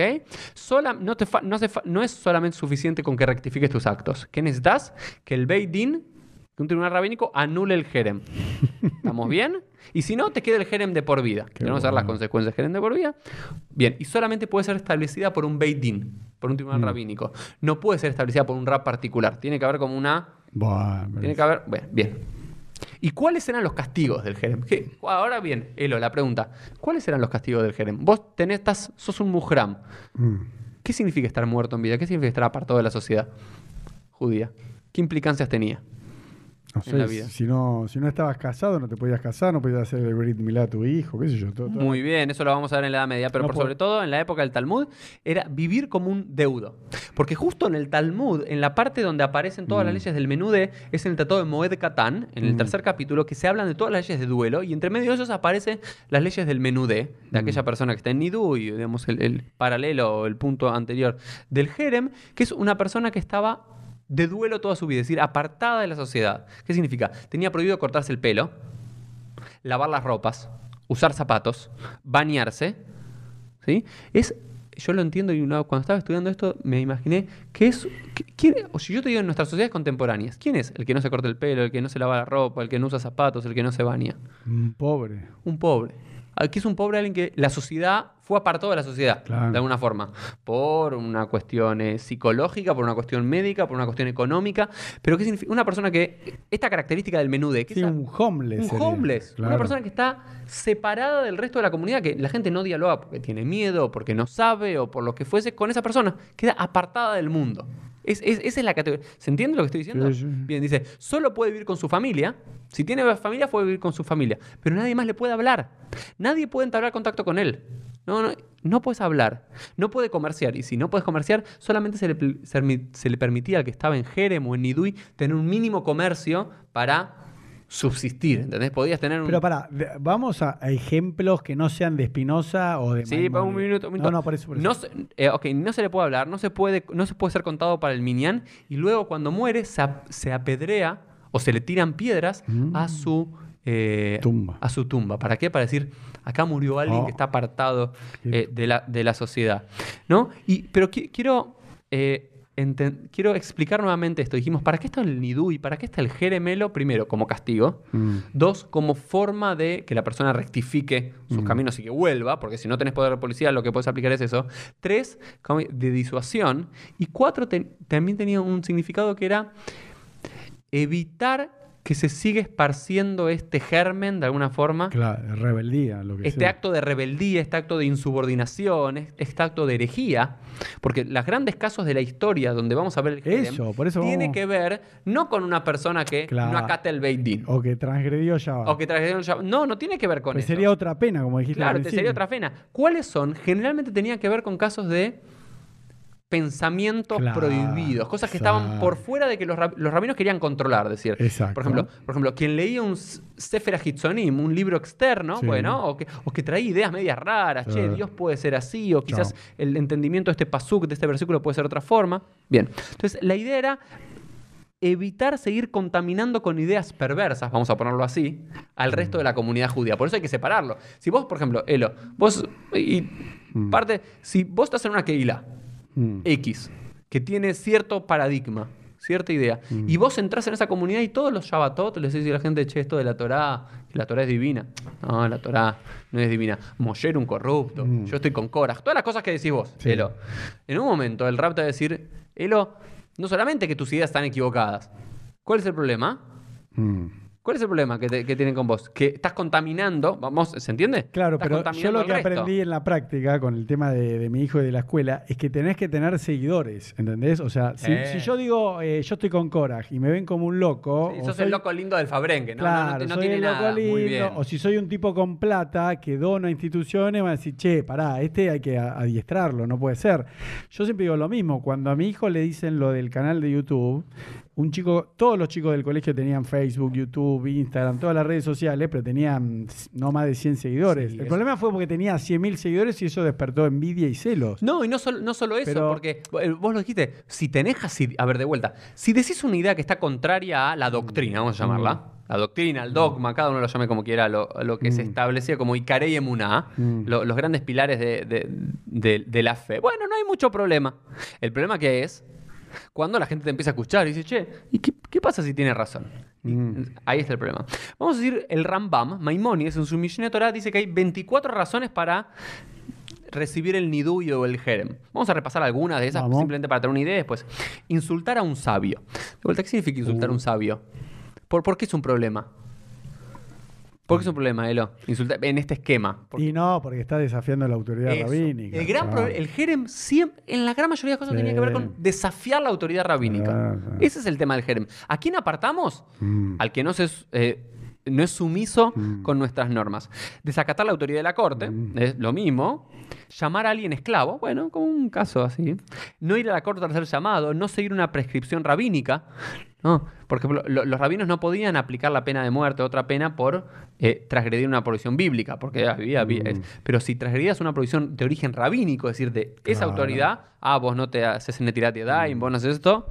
Sola- no, te fa- no, hace fa- no es solamente suficiente con que rectifiques tus actos. ¿Qué necesitas? Que el Beit Din, que un tribunal rabínico, anule el Jerem. ¿Estamos bien? Y si no, te queda el Jerem de por vida. Queremos saber las bueno. consecuencias del Jerem de por vida. Bien, y solamente puede ser establecida por un Beit Din, por un tribunal Mm. rabínico. No puede ser establecida por un rap particular. Tiene que haber como una Buah, tiene que haber. Bueno, bien. ¿Y cuáles eran los castigos del Jerem? ¿Qué- Ahora bien, Elo, la pregunta. ¿Cuáles eran los castigos del Jerem? Vos tenés, estás, sos un mujram. Mm. ¿Qué significa estar muerto en vida? ¿Qué significa estar apartado de la sociedad judía? ¿Qué implicancias tenía? No en la sé, vida. si no, si no estabas casado, no te podías casar, no podías hacer el Brit Milá a tu hijo, qué sé yo. todo- todo- Muy bien, eso lo vamos a ver en la Edad Media, pero No por sobre todo en la época del Talmud, era vivir como un deudo. Porque justo en el Talmud, en la parte donde aparecen todas las leyes del Menudé, es en el Tratado de Moed Katan, en el Mm. tercer capítulo, que se hablan de todas las leyes de duelo, y entre medio de ellos aparecen las leyes del Menudé, de aquella persona que está en Nidú, y digamos el, el paralelo el punto anterior del Jerem, que es una persona que estaba de duelo toda su vida, es decir, apartada de la sociedad. ¿Qué significa? Tenía prohibido cortarse el pelo, lavar las ropas, usar zapatos, bañarse. ¿sí? Es, yo lo entiendo y cuando estaba estudiando esto me imaginé que es, que- ¿quién, o si yo te digo en nuestras sociedades contemporáneas, ¿quién es el que no se corta el pelo, el que no se lava la ropa, el que no usa zapatos, el que no se baña? Mm, Pobre. Un pobre. Aquí es un pobre alguien que la sociedad fue apartado de la sociedad, Claro. de alguna forma, por una cuestión eh, psicológica, por una cuestión médica, por una cuestión económica. Pero ¿qué significa? Una persona que, esta característica del menú de que Sí, un homeless. un sería. homeless, una persona que está separada del resto de la comunidad, que la gente no dialoga porque tiene miedo, porque no sabe o por lo que fuese, con esa persona queda apartada del mundo. Es, es- esa es la categoría. ¿Se entiende lo que estoy diciendo? Sí, sí. Bien, dice, solo puede vivir con su familia. Si tiene familia, puede vivir con su familia. Pero nadie más le puede hablar. Nadie puede entablar contacto con él. No, no, no puedes hablar. No puede comerciar. Y si no puedes comerciar, solamente se le, se le- se le permitía al que estaba en Jerem o en Nidui tener un mínimo comercio para subsistir. ¿Entendés? Podías tener un. Pero para, vamos a, ejemplos que no sean de Espinosa o de Sí, para un minuto, un minuto. No, no, por eso. por eso. No se, eh, ok, no se le puede hablar, no se puede, no se puede ser contado para el Minyan y luego cuando muere se, ap- se apedrea o se le tiran piedras a su eh, Mm. Tumba. A su tumba. ¿Para qué? Para decir, acá murió alguien Oh. que está apartado eh, de, la, de la sociedad. ¿No? Y, pero qui- quiero. eh, quiero explicar nuevamente esto. Dijimos, ¿para qué está el nidú y para qué está el jeremelo? Primero, como castigo. Mm. Dos, como forma de que la persona rectifique sus Mm. caminos y que vuelva, porque si no tenés poder de policía, lo que puedes aplicar es eso. Tres, como de disuasión. Y cuatro, te- también tenía un significado que era evitar que se siga esparciendo este germen de alguna forma. Claro, rebeldía, lo que Este sea. acto de rebeldía, este acto de insubordinación, es- este acto de herejía, porque los grandes casos de la historia donde vamos a ver el Jerem Eso, por eso tiene vamos- que ver no con una persona que Claro. no acata el Beit Din. O que transgredió ya va. O que trajeron ya- No, no tiene que ver con Pues eso. sería otra pena, como dijiste. Claro, te sería otra pena. ¿Cuáles son? Generalmente tenían que ver con casos de pensamientos Claro, prohibidos, cosas que estaban por fuera de que los, los rabinos querían controlar, decir. Exacto. Por ejemplo, por ejemplo, quien leía un Sefer HaHitzonim, un libro externo, Sí. bueno, o que, o que traía ideas medias raras, che. Dios puede ser así, o quizás Chao. el entendimiento de este pasuk, de este versículo puede ser de otra forma. Bien, entonces la idea era evitar seguir contaminando con ideas perversas, vamos a ponerlo así, al resto de la comunidad judía. Por eso hay que separarlo. Si vos, por ejemplo, Elo, vos, y Mm. parte, si vos estás en una Keilah Mm. X, que tiene cierto paradigma, cierta idea, Mm. y vos entras en esa comunidad y todos los Shabbatot les decís a la gente, che, esto de la Torá, que la Torá es divina. No, la Torá no es divina. Moshe era un corrupto, Mm. yo estoy con Korah. Todas las cosas que decís vos, Sí. Elo. En un momento el rap te va a decir, Elo, no solamente que tus ideas están equivocadas, ¿cuál es el problema? Mm. ¿Cuál es el problema que, te- que tienen con vos? Que estás contaminando, vamos, ¿se entiende? Claro, Estás pero yo lo que aprendí en la práctica con el tema de, de mi hijo y de la escuela es que tenés que tener seguidores, ¿entendés? O sea, si, Eh. si yo digo eh, yo estoy con Coraj y me ven como un loco. Sí, sos soy- el loco lindo del Fabrenque, ¿no? No, Claro, no, no soy tiene el loco nada. Muy lindo, bien. O si soy un tipo con plata que dona instituciones, van a decir, che, pará, este hay que adiestrarlo, no puede ser. Yo siempre digo lo mismo, cuando a mi hijo le dicen lo del canal de YouTube, un chico, todos los chicos del colegio tenían Facebook, YouTube, Instagram, todas las redes sociales, pero tenían no más de 100 seguidores. Sí, el problema fue porque tenía 100.000 seguidores y eso despertó envidia y celos. No, y no solo, no solo eso, Pero- porque eh, vos lo dijiste, si tenés, asi- a ver, de vuelta, si decís una idea que está contraria a la doctrina, vamos a llamarla, la doctrina, el dogma, cada uno lo llame como quiera, lo, lo que se establecía como Icaré y Emuná, Mm. lo- los grandes pilares de, de- de- de la fe. Bueno, no hay mucho problema. El problema que es cuando la gente te empieza a escuchar y dice, che, ¿y qué, qué pasa si tiene razón? Mm. Ahí está el problema. Vamos a decir, el Rambam, Maimonides, en su Mishneh Torah, dice que hay 24 razones para recibir el nidui o el jerem. Vamos a repasar algunas de esas Vamos. simplemente para tener una idea después. Insultar a un sabio. De vuelta, ¿qué significa insultar a un sabio? ¿Por, por qué es un problema? ¿Por qué es un problema, Elo? Insultar en este esquema. Porque Y no, porque está desafiando la autoridad eso. rabínica. El gran el jerem siempre, en la gran mayoría de cosas Sí. tenía que ver con desafiar la autoridad rabínica. Claro, claro. Ese es el tema del jerem. ¿A quién apartamos? Mm. Al que no se eh, no es sumiso Mm. con nuestras normas. Desacatar la autoridad de la corte, es lo mismo. Llamar a alguien esclavo, bueno, como un caso así. No ir a la corte al ser llamado, no seguir una prescripción rabínica. No, porque por ejemplo, lo- los rabinos no podían aplicar la pena de muerte, otra pena, por eh, transgredir una provisión bíblica, porque había, es- pero si transgredías una provisión de origen rabínico, es decir, de esa Claro. autoridad, ah, vos no te haces netirat yadayim, vos no haces esto,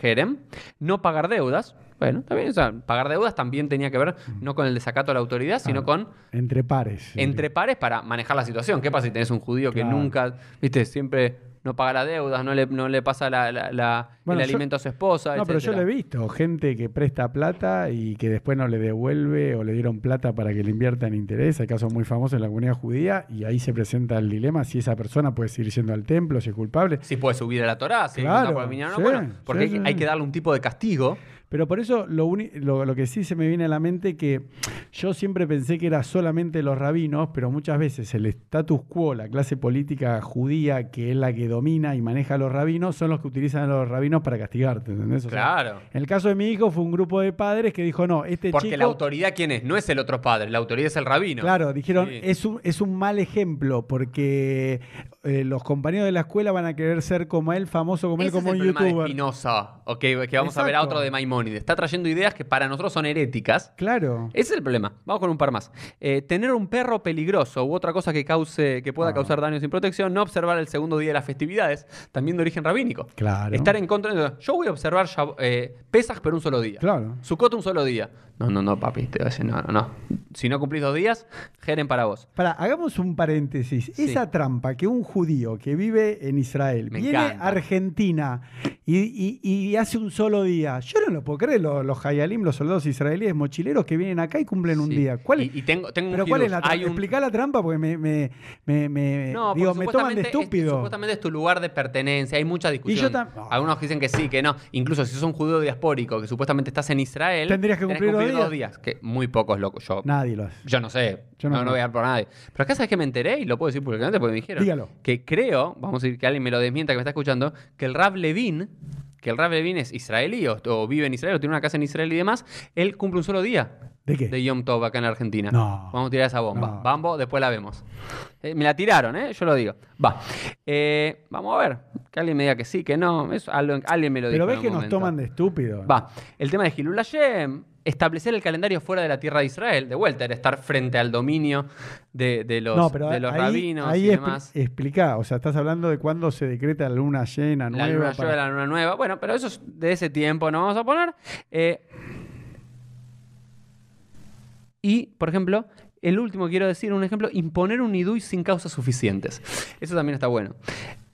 Jerem. No pagar deudas. Bueno, también, o sea, pagar deudas también tenía que ver no con el desacato a la autoridad, sino con Entre pares. entre pares para manejar la situación. ¿Qué pasa si tenés un judío que nunca, viste, siempre no paga las deudas, no le, no le pasa la- la- la- Bueno, el yo- alimento a su esposa? No, pero yo lo he visto, gente que presta plata y que después no le devuelve o le dieron plata para que le invierta en interés. Hay casos muy famosos en la comunidad judía y ahí se presenta el dilema si esa persona puede seguir yendo al templo, si es culpable. Si puede subir a la Torá, si Claro, por el minyan, no, sí, bueno, porque sí, hay, sí, hay sí. que darle un tipo de castigo. Pero por eso lo, lo, lo que sí se me viene a la mente que yo siempre pensé que era solamente los rabinos, pero muchas veces el status quo, la clase política judía, que es la que domina y maneja a los rabinos, son los que utilizan a los rabinos para castigarte, ¿entendés? O sea, Claro. en el caso de mi hijo fue un grupo de padres que dijo, no, este Porque chico... la autoridad, ¿quién es? No es el otro padre, la autoridad es el rabino. Claro, dijeron, Sí. es, un, es un mal ejemplo porque eh, los compañeros de la escuela van a querer ser como él, famoso como él, Ese es como el un youtuber. Spinoza, ok, que vamos a ver a otro de Maimónides. Está trayendo ideas que para nosotros son heréticas. Claro. Ese es el problema. Vamos con un par más. Eh, tener un perro peligroso u otra cosa que cause, que pueda Ah. causar daño sin protección, no observar el segundo día de las festividades, también de origen rabínico. Claro. Estar en contra de. Yo voy a observar eh, Pesaj, pero un solo día. Claro. Sukkot un solo día. No, no, no, papi. Te voy a decir, no, no, no. Si no cumplís dos días, geren para vos. Para, hagamos un paréntesis. Sí. Esa trampa que un judío que vive en Israel Me viene encanta. a Argentina y, y- y hace un solo día. Yo no lo puedo creer, los, los hayalim, los soldados israelíes mochileros que vienen acá y cumplen un día. ¿Cuál, Y, y tengo, tengo un pero ¿cuál es la trampa? Un- Explicá la trampa porque me, me, me, me- No, digo, porque me toman de es- estúpido. supuestamente es tu lugar de pertenencia. Hay mucha discusión. tam-. Algunos dicen que sí, que no. Incluso si sos un judío diaspórico que supuestamente estás en Israel, Tendrías que tenés cumplir dos días. Que muy pocos locos. Yo, Nadie lo hace. yo no sé. Yo no no, no, sé. voy a dar por nadie. Pero acá sabes que me enteré y lo puedo decir públicamente porque me dijeron. Dígalo. Que creo, vamos a decir que alguien me lo desmienta que me está escuchando, que el Rab Levin, que el Rab Levin es israelí o, o vive en Israel o tiene una casa en Israel y demás, él cumple un solo día. ¿De qué? De Yom Tov acá en Argentina. No. Vamos a tirar esa bomba. No. Bambo, después la vemos. Eh, me la tiraron, ¿eh? Yo lo digo. Va. Eh, vamos a ver. Que alguien me diga que sí, que no. Eso, alguien me lo Pero dijo. ves en que nos toman de estúpidos. Va. El tema de Hilul Hashem, establecer el calendario fuera de la tierra de Israel. De vuelta, era estar frente al dominio de, de los, no, pero de los ahí, rabinos ahí y demás. explicá, o sea, estás hablando de cuándo se decreta la luna llena La nueva. luna para- lleva la luna nueva. Bueno, pero eso es de ese tiempo, no vamos a poner. Eh, y, por ejemplo, el último quiero decir, un ejemplo, imponer un nidui sin causas suficientes. Eso también está bueno.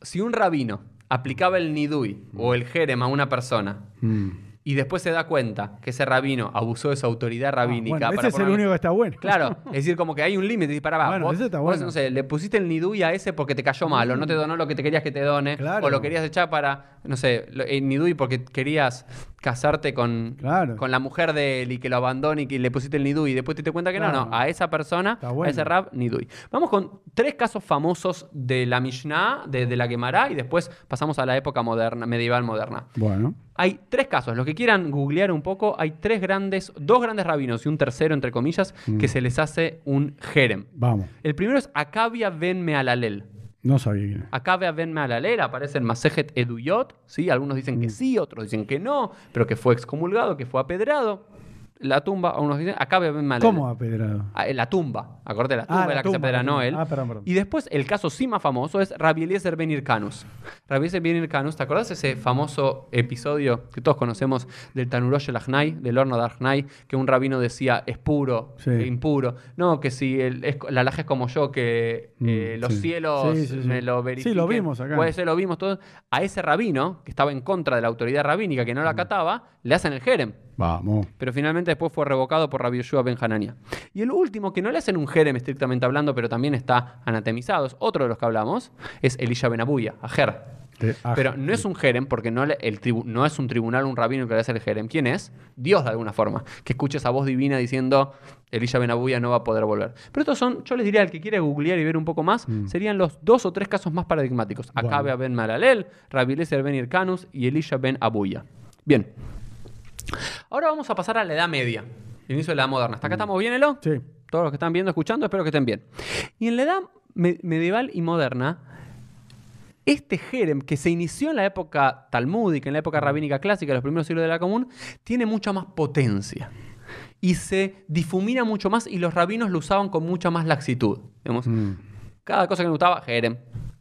Si un rabino aplicaba el nidui o el jerem a una persona Mm. Y después se da cuenta que ese rabino abusó de su autoridad rabínica. Ah, bueno, para ese es el único que está bueno. Claro, es decir, como que hay un límite. Y para, va, Bueno, vos, ese está vos, bueno. no sé, le pusiste el nidui a ese porque te cayó mal, o no te donó lo que te querías que te done, Claro. o lo querías echar para, no sé, el nidui porque querías casarte con, Claro. con la mujer de él y que lo abandone y que le pusiste el nidui y después te diste cuenta que no, Claro. no, a esa persona, Está a bueno. ese rab, nidui. Vamos con tres casos famosos de la Mishnah, de, de la Gemara, y después pasamos a la época moderna, medieval moderna. Bueno. Hay tres casos. Los que quieran googlear un poco, hay tres grandes, dos grandes rabinos y un tercero, entre comillas, Mm. que se les hace un jerem. Vamos. El primero es Acabia ben Mealalel. No sabía quién era. Acabe Ben Malalel aparece en Masejet Eduyot, ¿sí? Algunos dicen que sí, otros dicen que no, pero que fue excomulgado, que fue apedrado. La tumba, unos dicen, Acabe Ben Malalel. ¿Cómo apedrado? Ah, la tumba, acordate, la tumba Ah, en la que se tumba, tumba. Noel. Ah, perdón, perdón. Y después, el caso sí más famoso es Rabbi Eliezer Ben Irkanus. Rabbi Eliezer Ben Irkanus, ¿te acordás ese famoso episodio que todos conocemos del Tanurosh el Achnai, del horno de Achnai, que un rabino decía es puro, Sí. e impuro? No, que si el, es- la laja es como yo, que eh, Mm, los sí. cielos Sí, sí, sí. me lo Sí, verifiquen. lo vimos acá. Puede ser, lo vimos todos. A ese rabino, que estaba en contra de la autoridad rabínica, que no la acataba, le hacen el jerem. Vamos. Pero finalmente después fue revocado por Rabbi Yeshua Ben Hanania. Y el último, que no le hacen un jerem estrictamente hablando, pero también está anatemizado, es otro de los que hablamos, es Elisha Ben Abuya, Ajer. Ah, Pero no es un jerem porque no, le- el tribu- no es un tribunal, un rabino que le hace el jerem. ¿Quién es? Dios de alguna forma. Que escuche esa voz divina diciendo Elisha Ben Abuya no va a poder volver. Pero estos son, yo les diría al que quiere googlear y ver un poco más, serían los dos o tres casos más paradigmáticos. Bueno. Acabe Ben Malalel, Rabbi Eliezer Ben Irkanus y Elisha Ben Abuya. Bien. Ahora vamos a pasar a la Edad Media, el inicio de la Edad Moderna. ¿Hasta acá estamos bien, Elo? Sí. Todos los que están viendo, escuchando, espero que estén bien. Y en la Edad me- medieval y moderna, este jerem que se inició en la época talmúdica, en la época rabínica clásica, en los primeros siglos de la común, tiene mucha más potencia. Y se difumina mucho más y los rabinos lo usaban con mucha más laxitud. Digamos, Mm. cada cosa que me gustaba, Jerem,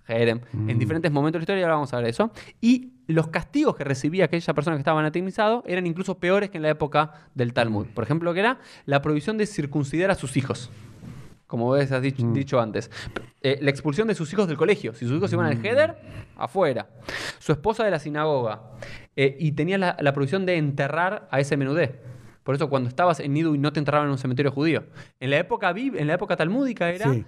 Jerem, en diferentes momentos de la historia, y ahora vamos a ver eso. Y los castigos que recibía aquella persona que estaba anatemizado eran incluso peores que en la época del Talmud. Por ejemplo, que era la prohibición de circuncidar a sus hijos. Como ves, has dicho, dicho antes. Eh, la expulsión de sus hijos del colegio. Si sus hijos iban al Heder, afuera. Su esposa de la sinagoga. Eh, y tenía la, la prohibición de enterrar a ese menudé. Por eso cuando estabas en Nidu y no te enterraban en un cementerio judío. En la época, en la época talmúdica era Sí.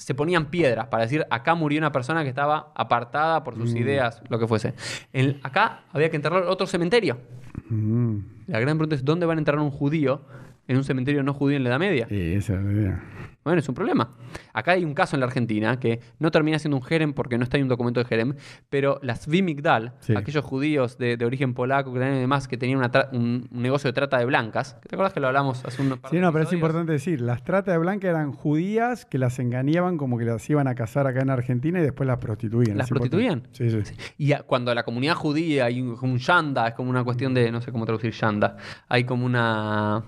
Se ponían piedras para decir acá murió una persona que estaba apartada por Mm. sus ideas, lo que fuese. En- acá había que enterrar otro cementerio. Mm. La gran pregunta es ¿dónde van a enterrar un judío en un cementerio no judío en la Edad Media? Sí, esa es la idea. Bueno, es un problema. Acá hay un caso en la Argentina que no termina siendo un jerem porque no está en un documento de jerem, pero las Vimigdal, Sí. aquellos judíos de, de origen polaco, ucraniano y demás que tenían una un, un negocio de trata de blancas, ¿te acuerdas que lo hablamos hace unos par Sí, de no, pero es importante decir, las tratas de blanca eran judías que las engañaban como que las iban a casar acá en Argentina y después las prostituían. ¿Las prostituían? Sí, sí. Y a- cuando la comunidad judía hay un, un yanda, es como una cuestión de, no sé cómo traducir yanda, hay como una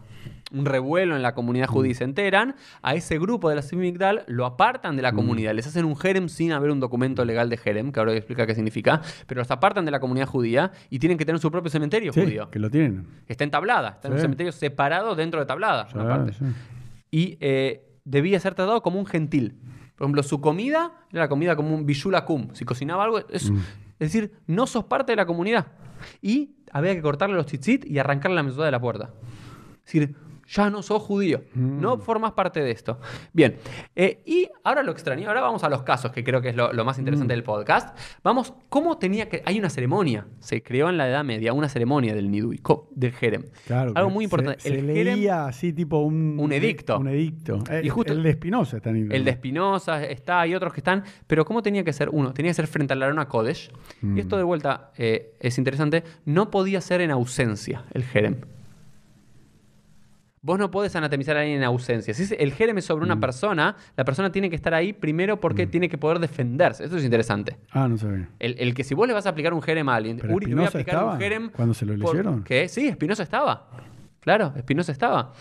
un revuelo en la comunidad judía y se enteran, a ese grupo de la Simigdal lo apartan de la comunidad, les hacen un jerem sin haber un documento legal de jerem, que ahora voy a explicar qué significa, pero los apartan de la comunidad judía y tienen que tener su propio cementerio Sí, judío. que lo tienen. Está en tablada, está en un cementerio separado dentro de tablada. Sí, una parte sí. y eh, debía ser tratado como un gentil. Por ejemplo, su comida era la comida como un kum. Si cocinaba algo, es, Mm. es decir, no sos parte de la comunidad. Y había que cortarle los tzitzit y arrancarle la mesura de la puerta. Es decir, ya no sos judío, Mm. no formas parte de esto. Bien, eh, y ahora lo extraño, ahora vamos a los casos, que creo que es lo, lo más Mm. interesante del podcast. Vamos, ¿cómo tenía que...? Hay una ceremonia, se creó en la Edad Media, una ceremonia del Nidui, del Jerem. Claro, Algo muy importante. Se, el Jerem leía así tipo un... Un edicto. Un edicto. Y Eh, justo- el de Espinosa está en El de Espinosa está, hay otros que están, pero ¿cómo tenía que ser? Uno, tenía que ser frente a la Arona Kodesh. Mm. Y esto de vuelta eh, es interesante, no podía ser en ausencia el Jerem. Vos no podés anatemizar a alguien en ausencia. Si es- el Mm. sobre una persona, la persona tiene que estar ahí primero porque tiene que poder defenderse. Eso es interesante. Ah, no sabía. El, el que si vos le vas a aplicar un Jerem a alguien, Pero Uri, te voy a aplicar estaba un Jerem. cuando se lo leyeron. ¿Qué? Sí, Espinosa estaba. Claro, Espinosa estaba.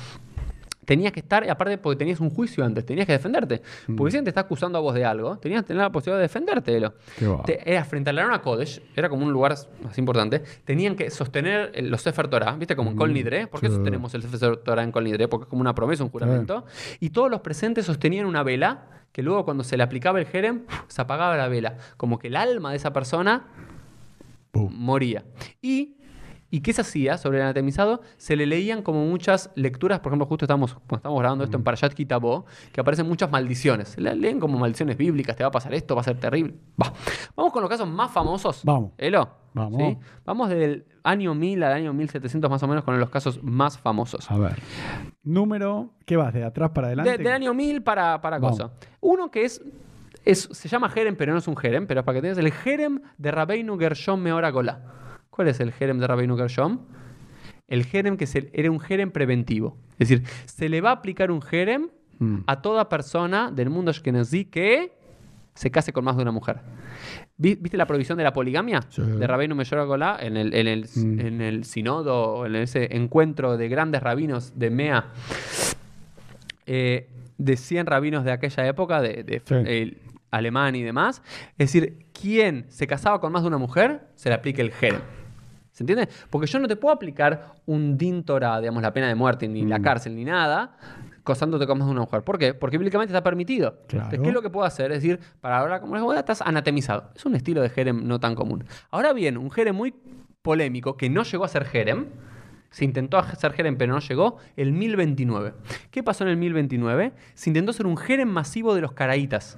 Tenías que estar, y aparte porque tenías un juicio antes, tenías que defenderte. Mm. Porque si te está acusando a vos de algo, tenías que tener la posibilidad de defenderte. Te- era frente a la Arona Kodesh, era como un lugar más importante. Tenían que sostener los Sefer Torah, ¿viste? Como en Kol Nidre. ¿Por qué sí. sostenemos el Sefer Torah en Kol Nidre? Porque es como una promesa, un juramento. Y todos los presentes sostenían una vela que luego cuando se le aplicaba el jerem, se apagaba la vela. Como que el alma de esa persona moría. Y, ¿Y qué se hacía sobre el anatemizado? Se le leían como muchas lecturas, por ejemplo, justo estamos, cuando estamos grabando esto en Parashat Kitabó, que aparecen muchas maldiciones. Se le leen como maldiciones bíblicas, te va a pasar esto, va a ser terrible. Va. Vamos con los casos más famosos. Vamos. Elo. Vamos. ¿Sí? Vamos del año 1000 al año 1700 más o menos con los casos más famosos. A ver. Número, ¿qué vas? ¿De atrás para adelante? De- del año 1000 para, para Vamos. cosa. Uno que es, es, se llama Jerem, pero no es un Jerem, pero para que tengas el Jerem de Rabbeinu Gershom Meora Golá. ¿Cuál es el Jerem de Rabbeinu Gershom? El Jerem que se- era un Jerem preventivo. Es decir, se le va a aplicar un Jerem Mm. a toda persona del mundo Ashkenazí que se case con más de una mujer. Vi- ¿Viste la prohibición de la poligamia? Sí. De Rabbeinu Meyor Golá en el, en, el, Mm. en el sinodo, en ese encuentro de grandes rabinos de Mea, eh, de 100 rabinos de aquella época, de, de Sí. alemán y demás. Es decir, quien se casaba con más de una mujer, se le aplica el jerem. ¿Se entiende? Porque yo no te puedo aplicar un din Torah, digamos, la pena de muerte, ni la Mm. cárcel, ni nada, casándote con más de una mujer. ¿Por qué? Porque bíblicamente está permitido. Claro. Entonces, ¿qué es lo que puedo hacer? Es decir, para ahora como les boda estás anatemizado. Es un estilo de jerem no tan común. Ahora bien, un jerem muy polémico que no llegó a ser jerem, se intentó hacer jerem pero no llegó, el 1029. ¿Qué pasó en el 1029? Se intentó hacer un jerem masivo de los caraítas.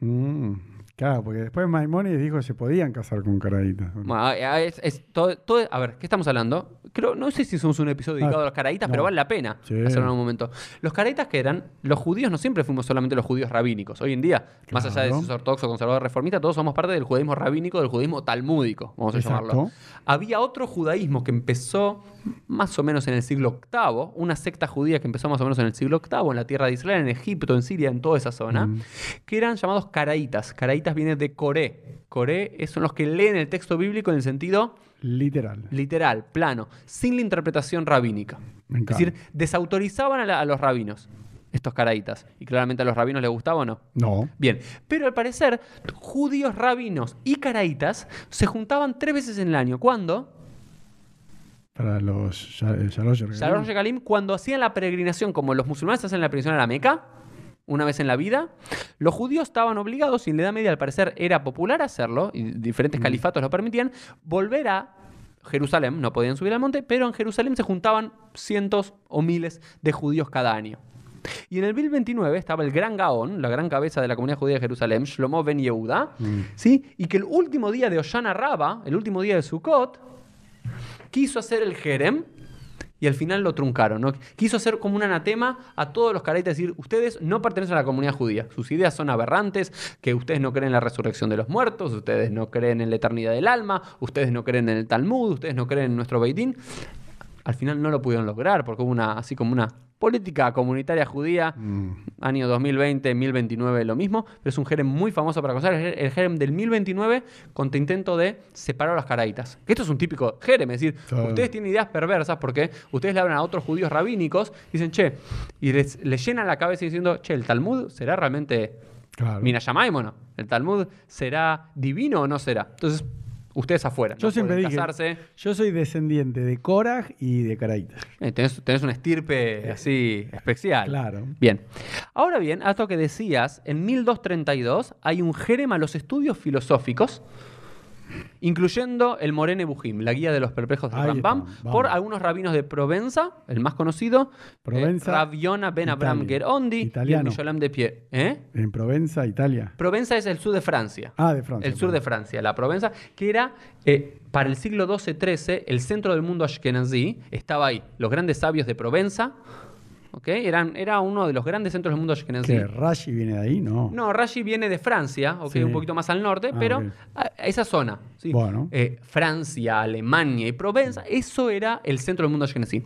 Mm, claro, porque después Maimónides dijo que se podían casar con caraditas. Bueno, es- es todo- todo- a ver, ¿qué estamos hablando? Creo, no sé si somos un episodio dedicado Ah, a los caraitas, pero vale la pena Sí. hacerlo en un momento. Los caraitas que eran, los judíos no siempre fuimos solamente los judíos rabínicos. Hoy en día, más allá de Claro. si sos ortodoxo, conservador, reformista, todos somos parte del judaísmo rabínico, del judaísmo talmúdico, vamos a Exacto. llamarlo. Había otro judaísmo que empezó más o menos en el siglo VIII, una secta judía que empezó más o menos en el siglo VIII, en la tierra de Israel, en Egipto, en Siria, en toda esa zona, Mm. que eran llamados caraitas. Caraitas viene de Coré. Coré son los que leen el texto bíblico en el sentido Literal. literal, plano, sin la interpretación rabínica. Es decir, desautorizaban a, la- a los rabinos, estos caraitas. Y claramente a los rabinos les gustaba o no. No. Bien, pero al parecer, judíos, rabinos y caraitas se juntaban tres veces en el año. ¿Cuándo? Para los ya- eh, Shalosh Regalim. Shalosh Regalim, cuando hacían la peregrinación, como los musulmanes hacen la peregrinación a la Meca, una vez en la vida, los judíos estaban obligados, y en la Edad Media al parecer era popular hacerlo, y diferentes califatos lo permitían, volver a Jerusalén, no podían subir al monte, pero en Jerusalén se juntaban cientos o miles de judíos cada año. Y en el 1029 estaba el gran Gaón, la gran cabeza de la comunidad judía de Jerusalén, Shlomo ben Yehuda, Mm. ¿sí? y que el último día de Oshana Rabba, el último día de Sukkot, quiso hacer el Jerem y al final lo truncaron. ¿no? Quiso hacer como un anatema a todos los caraitas, decir, ustedes no pertenecen a la comunidad judía, sus ideas son aberrantes, que ustedes no creen en la resurrección de los muertos, ustedes no creen en la eternidad del alma, ustedes no creen en el Talmud, ustedes no creen en nuestro Beitín. Al final no lo pudieron lograr porque hubo una, así como una política comunitaria judía Mm. año 2020, 1029, lo mismo, pero es un jerem muy famoso para conocer, el jerem del 1029 con intento de separar a las caraitas. Esto es un típico jerem, es decir, Claro. ustedes tienen ideas perversas porque ustedes le hablan a otros judíos rabínicos y dicen, che, y les, les llenan la cabeza diciendo, che, ¿el Talmud será realmente Claro. O no? ¿El Talmud será divino o no será? Entonces, ustedes afuera. Yo no siempre dije, casarse. yo soy descendiente de Korah y de Caraitas. Eh, tenés, tenés una estirpe así especial. Claro. Bien. Ahora bien, a esto que decías, en 1232 hay un jerem a los estudios filosóficos, incluyendo el Morene Bujim, la guía de los perplejos de Ahí Rambam, está, por algunos rabinos de Provenza, el más conocido, Provenza, eh, Rav Yona ben Abraham. Gerondi y el Italiano. Misholam de Pie. ¿Eh? En Provenza, Italia. Provenza es el sur de Francia. Ah, de Francia. El sur de Francia, la Provenza, que era eh, para el siglo XII-XIII el centro del mundo ashkenazí, estaba ahí. Los grandes sabios de Provenza, ¿ok? Eran, era uno de los grandes centros del mundo ashkenazí. ¿Qué? ¿Rashi viene de ahí? No. No, Rashi viene de Francia, ¿ok? Sí. un poquito más al norte, Ah, pero a- esa zona. ¿sí? Bueno. Eh, Francia, Alemania y Provenza, eso era el centro del mundo ashkenazí.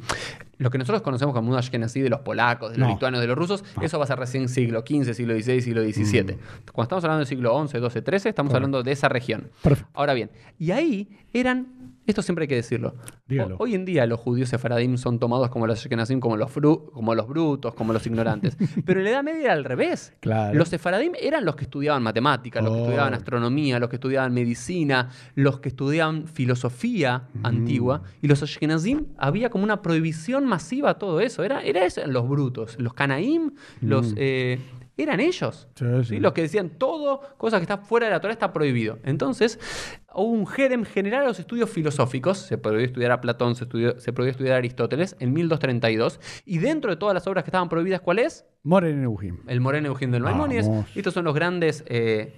Lo que nosotros conocemos como mundo ashkenazí de los polacos, de los No. lituanos, de los rusos, eso va a ser recién siglo XV, siglo XVI, siglo XVII. Cuando estamos hablando del siglo XI, XII, XIII, estamos Mm. Hablando de esa región. Perfecto. Ahora bien, y ahí eran, esto siempre hay que decirlo, Dígalo. Ho- hoy en día los judíos sefaradim son tomados como los ashkenazim, como los, fru- como los brutos, como los ignorantes. Pero en la Edad Media era al revés. Claro. Los sefaradim eran los que estudiaban matemáticas, los que Oh. estudiaban astronomía, los que estudiaban medicina, los que estudiaban filosofía Mm. antigua. Y los ashkenazim había como una prohibición masiva a todo eso. Era, era eso, los brutos. Los canaim, los... Mm. eh, eran ellos. Sí, ¿sí? sí. Los que decían todo, cosa que está fuera de la Torah está prohibido. Entonces, hubo un jerem general a los estudios filosóficos. Se prohibió estudiar a Platón, se, estudió- se prohibió estudiar a Aristóteles en 1232. Y dentro de todas las obras que estaban prohibidas, ¿cuál es? Moren Eugim. El Moreno Eugenio del Maimónides. Estos son los grandes eh,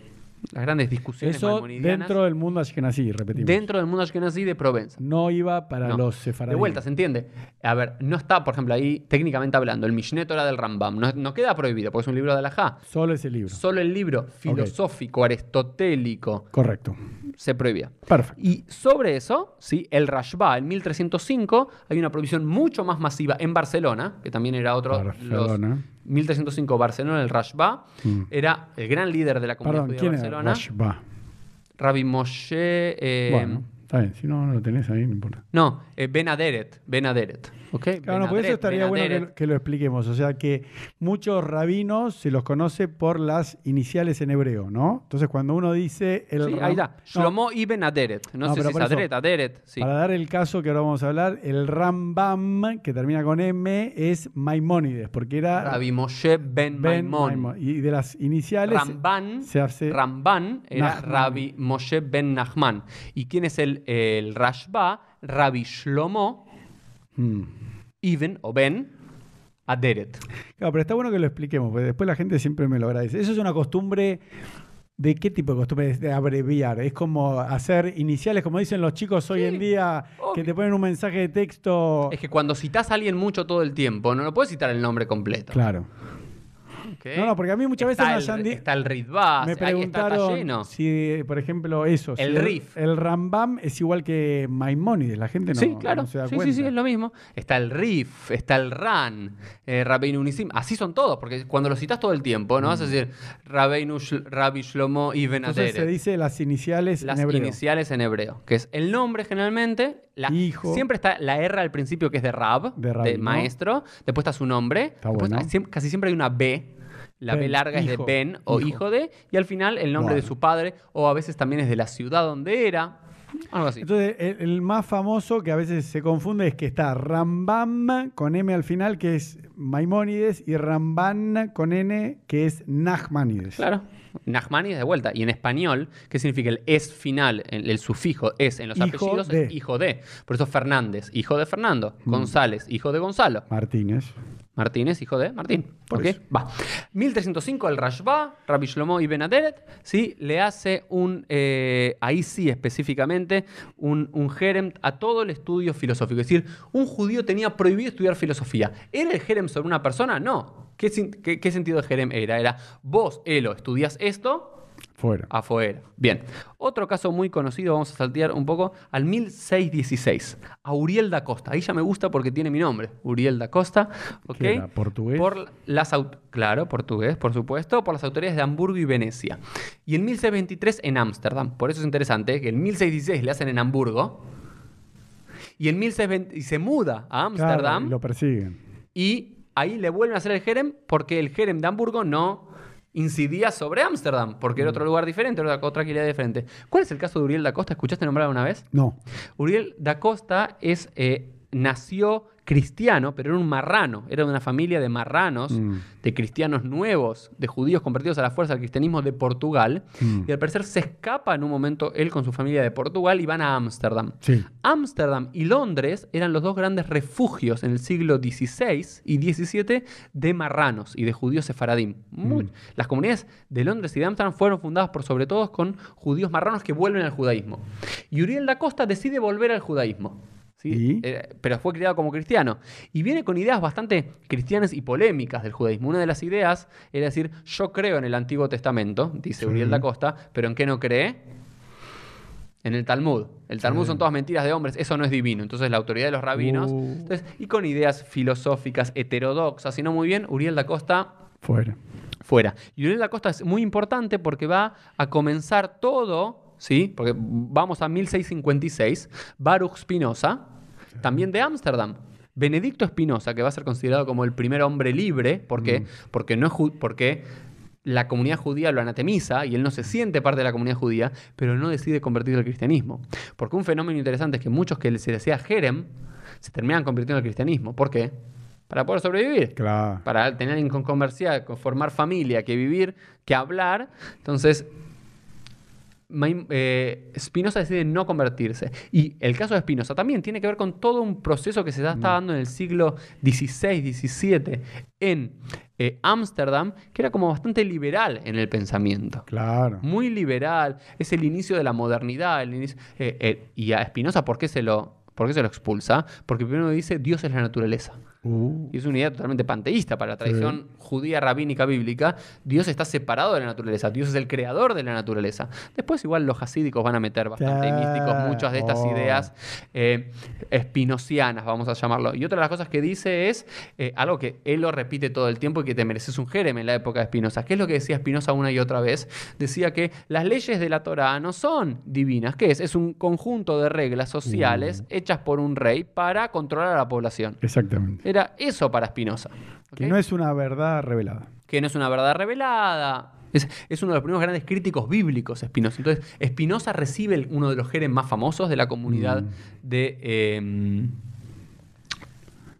las grandes discusiones Eso dentro del mundo ashkenazí, repetimos. dentro del mundo ashkenazí de Provenza. No iba para No. los De sefaradíes. vuelta, ¿se entiende? A ver, no está, por ejemplo, ahí técnicamente hablando, el Mishneh Torah del Rambam. No, no queda prohibido porque es un libro de Alajá. Solo ese libro. Solo el libro filosófico, aristotélico, Correcto. se prohibía. Perfecto. Y sobre eso, ¿sí? el Rashba, en 1305, hay una prohibición mucho más masiva en Barcelona, que también era otro. Barcelona. Los 1305, Barcelona, el Rashba, Mm. era el gran líder de la comunidad Perdón, judía de ¿quién era Barcelona. Rashba? Rabbi Moshe. eh, bueno, está bien. Si no, no lo tenés ahí, no importa. No, eh, Ben Aderet. Ben Aderet. ¿Ok? Claro, no, por eso estaría bueno que, lo expliquemos. O sea, que muchos rabinos se los conoce por las iniciales en hebreo, ¿no? Entonces, cuando uno dice el Sí, ahí está. No, Shlomo Ibn Aderet. No, No, sé si es eso- Aderet, Aderet. Sí. Para dar el caso que ahora vamos a hablar, el Rambam, que termina con M, es Maimónides, porque era Rabbi Moshe Ben, Ben Maimon. Maimón. Y de las iniciales Ramban, se hace Ramban era. Rabbi Moshe Ben Nachman. ¿Y quién es el, el Rashba? Rabbi Shlomo Mm. Ibn o Ben Aderet. Claro, pero está bueno que lo expliquemos, porque después la gente siempre me lo agradece. Eso es una costumbre. ¿De qué tipo de costumbre? De abreviar. Es como hacer iniciales, como dicen los chicos hoy en día, que te ponen un mensaje de texto. Es que cuando citas a alguien mucho todo el tiempo, no lo puedes citar el nombre completo. Claro. No, no, porque a mí muchas veces está el, di- está el Ritva, me está, está preguntaron lleno. si, por ejemplo, eso. El si Rif. El, Rambam es igual que Maimónides. La gente no, sí, claro. no se da sí, cuenta. sí, sí, es lo mismo. Está el Rif, está el Ran, eh, Rabbeinu Nisim. Así son todos, porque cuando lo citas todo el tiempo, no vas a decir Rabbeinu Shl- Rabbi Shlomo Ibn Mm. Entonces se dice las iniciales Las en hebreo. iniciales en hebreo, que es el nombre generalmente. La, Hijo. Siempre está la R al principio, que es de Rab, De maestro. Después está su nombre. Está después bueno. casi siempre hay una B. La B larga es de Ben o hijo. hijo. de. Y al final el nombre de su padre, o a veces también es de la ciudad donde era. Algo así. Entonces, el, el más famoso que a veces se confunde es que está Rambam con M al final, que es Maimónides, y Ramban con N, que es Nachmanides. Claro. Nachmanides de vuelta. Y en español, ¿qué significa el es final? El, el sufijo es en los Hijo apellidos de. es hijo de. Por eso Fernández, hijo de Fernando. Mm. González, hijo de Gonzalo. Martínez. Martínez, hijo de Martín. Por ¿Ok? eso. Va. 1305, el Rashba, Rabbi Shlomo Ibn Aderet, ¿sí? le hace un, eh, ahí sí específicamente, un, un jerem a todo el estudio filosófico. Es decir, un judío tenía prohibido estudiar filosofía. ¿Era el jerem sobre una persona? No. ¿Qué, qué- qué sentido de jerem era? Era, vos, Elo, estudias esto, Fuera. afuera. Bien. Otro caso muy conocido, vamos a saltear un poco, al 1616, a Uriel da Costa. Ahí ya me gusta porque tiene mi nombre, Uriel da Costa. ¿ok? ¿Qué era, portugués? Por las claro, portugués, por supuesto, por las autoridades de Hamburgo y Venecia. Y en 1623 en Ámsterdam. Por eso es interesante que en 1616 le hacen en Hamburgo. Y en 1620 y se muda a Claro, Ámsterdam y lo persiguen. y ahí le vuelven a hacer el Jerem porque el Jerem de Hamburgo no incidía sobre Ámsterdam, porque era Mm. otro lugar diferente, era otra actividad diferente. ¿Cuál es el caso de Uriel da Costa? ¿Escuchaste nombrar alguna vez? No. Uriel da Costa es, eh, nació cristiano, pero era un marrano, era de una familia de marranos, Mm. de cristianos nuevos, de judíos convertidos a la fuerza del cristianismo de Portugal, Mm. y al parecer se escapa en un momento él con su familia de Portugal y van a Ámsterdam. Sí. Ámsterdam y Londres eran los dos grandes refugios en el siglo XVI y XVII de marranos y de judíos sefaradín. Muy- Mm. Las comunidades de Londres y de Ámsterdam fueron fundadas por sobre todo con judíos marranos que vuelven al judaísmo. Y Uriel da Costa decide volver al judaísmo. Eh, pero fue criado como cristiano. Y viene con ideas bastante cristianas y polémicas del judaísmo. Una de las ideas era decir, yo creo en el Antiguo Testamento, dice. Uriel da Costa, pero ¿en qué no cree? En el Talmud. El Talmud Sí. son todas mentiras de hombres, eso no es divino. Entonces la autoridad de los rabinos. Uh. Entonces, y con ideas filosóficas heterodoxas, y no muy bien, Uriel da Costa Fuera. fuera. Y Uriel da Costa es muy importante porque va a comenzar todo, ¿sí? Porque vamos a 1656, Baruch Spinoza, también de Ámsterdam. Benedicto Spinoza, que va a ser considerado como el primer hombre libre, ¿por qué? Porque, no es porque la comunidad judía lo anatemiza y él no se siente parte de la comunidad judía, pero no decide convertirse al cristianismo. Porque un fenómeno interesante es que muchos que se decía Jerem se terminan convirtiendo al cristianismo. ¿Por qué? Para poder sobrevivir Claro. para tener income comercial, con formar familia, que vivir, que hablar. Entonces, Spinoza decide no convertirse. Y el caso de Spinoza también tiene que ver con todo un proceso que se está dando en el siglo XVI, XVII en eh, Ámsterdam, que era como bastante liberal en el pensamiento. Claro. Muy liberal, es el inicio de la modernidad. el inicio- eh, eh, y a Spinoza, ¿por qué, se lo, ¿por qué se lo expulsa? Porque primero dice Dios es la naturaleza. Uh, Y es una idea totalmente panteísta para la tradición judía rabínica bíblica. Dios está separado de la naturaleza. Dios es el creador de la naturaleza. Después, igual, los hasídicos van a meter bastante místicos muchas de estas Oh. ideas eh, espinocianas, vamos a llamarlo. Y otra de las cosas que dice es eh, algo que él lo repite todo el tiempo y que te mereces un jerem en la época de Spinoza. ¿Qué es lo que decía Spinoza una y otra vez? Decía que las leyes de la Torah no son divinas. ¿Qué es? Es un conjunto de reglas sociales hechas por un rey para controlar a la población. exactamente. Era eso para Spinoza. Que no es una verdad revelada. Que no es una verdad revelada. Es, es uno de los primeros grandes críticos bíblicos, Spinoza. Entonces, Spinoza recibe el- uno de los genes más famosos de la comunidad Mm. de. eh,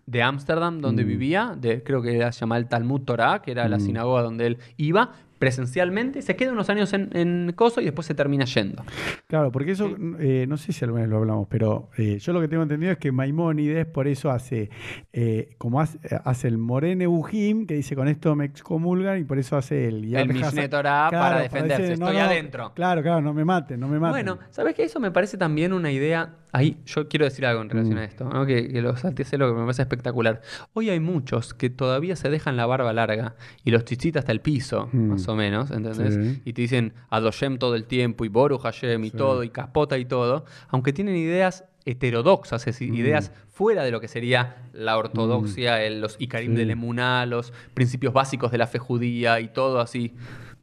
de Ámsterdam, donde Mm. vivía, de, creo que era llamada el Talmud Torah, que era la Mm. sinagoga donde él iba presencialmente, se queda unos años en, en Coso y después se termina yendo. Claro, porque eso, eh, no sé si alguna vez lo hablamos, pero eh, yo lo que tengo entendido es que Maimónides por eso hace, eh, como hace, hace el Morene Bujim, que dice con esto me excomulgan, y por eso hace el Yad El Mishneh Torah para defenderse. decir, Estoy adentro. Claro, claro, no me maten, no me maten. Bueno, ¿sabes qué? Eso me parece también una idea. Ahí yo quiero decir algo en relación Mm. a esto, ¿no? que, que lo salteé lo que me parece espectacular. Hoy hay muchos que todavía se dejan la barba larga y los chichitas hasta el piso, Mm. más o menos, ¿entendés? Sí. Y te dicen Adoshem todo el tiempo y Boru Hashem y Sí. todo, y Capota y todo, aunque tienen ideas heterodoxas, es decir, Mm. ideas fuera de lo que sería la ortodoxia, el- los Ikarim Sí. del Emuná, los principios básicos de la fe judía y todo así,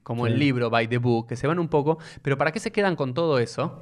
como el libro By the Book, que se van un poco, pero ¿para qué se quedan con todo eso?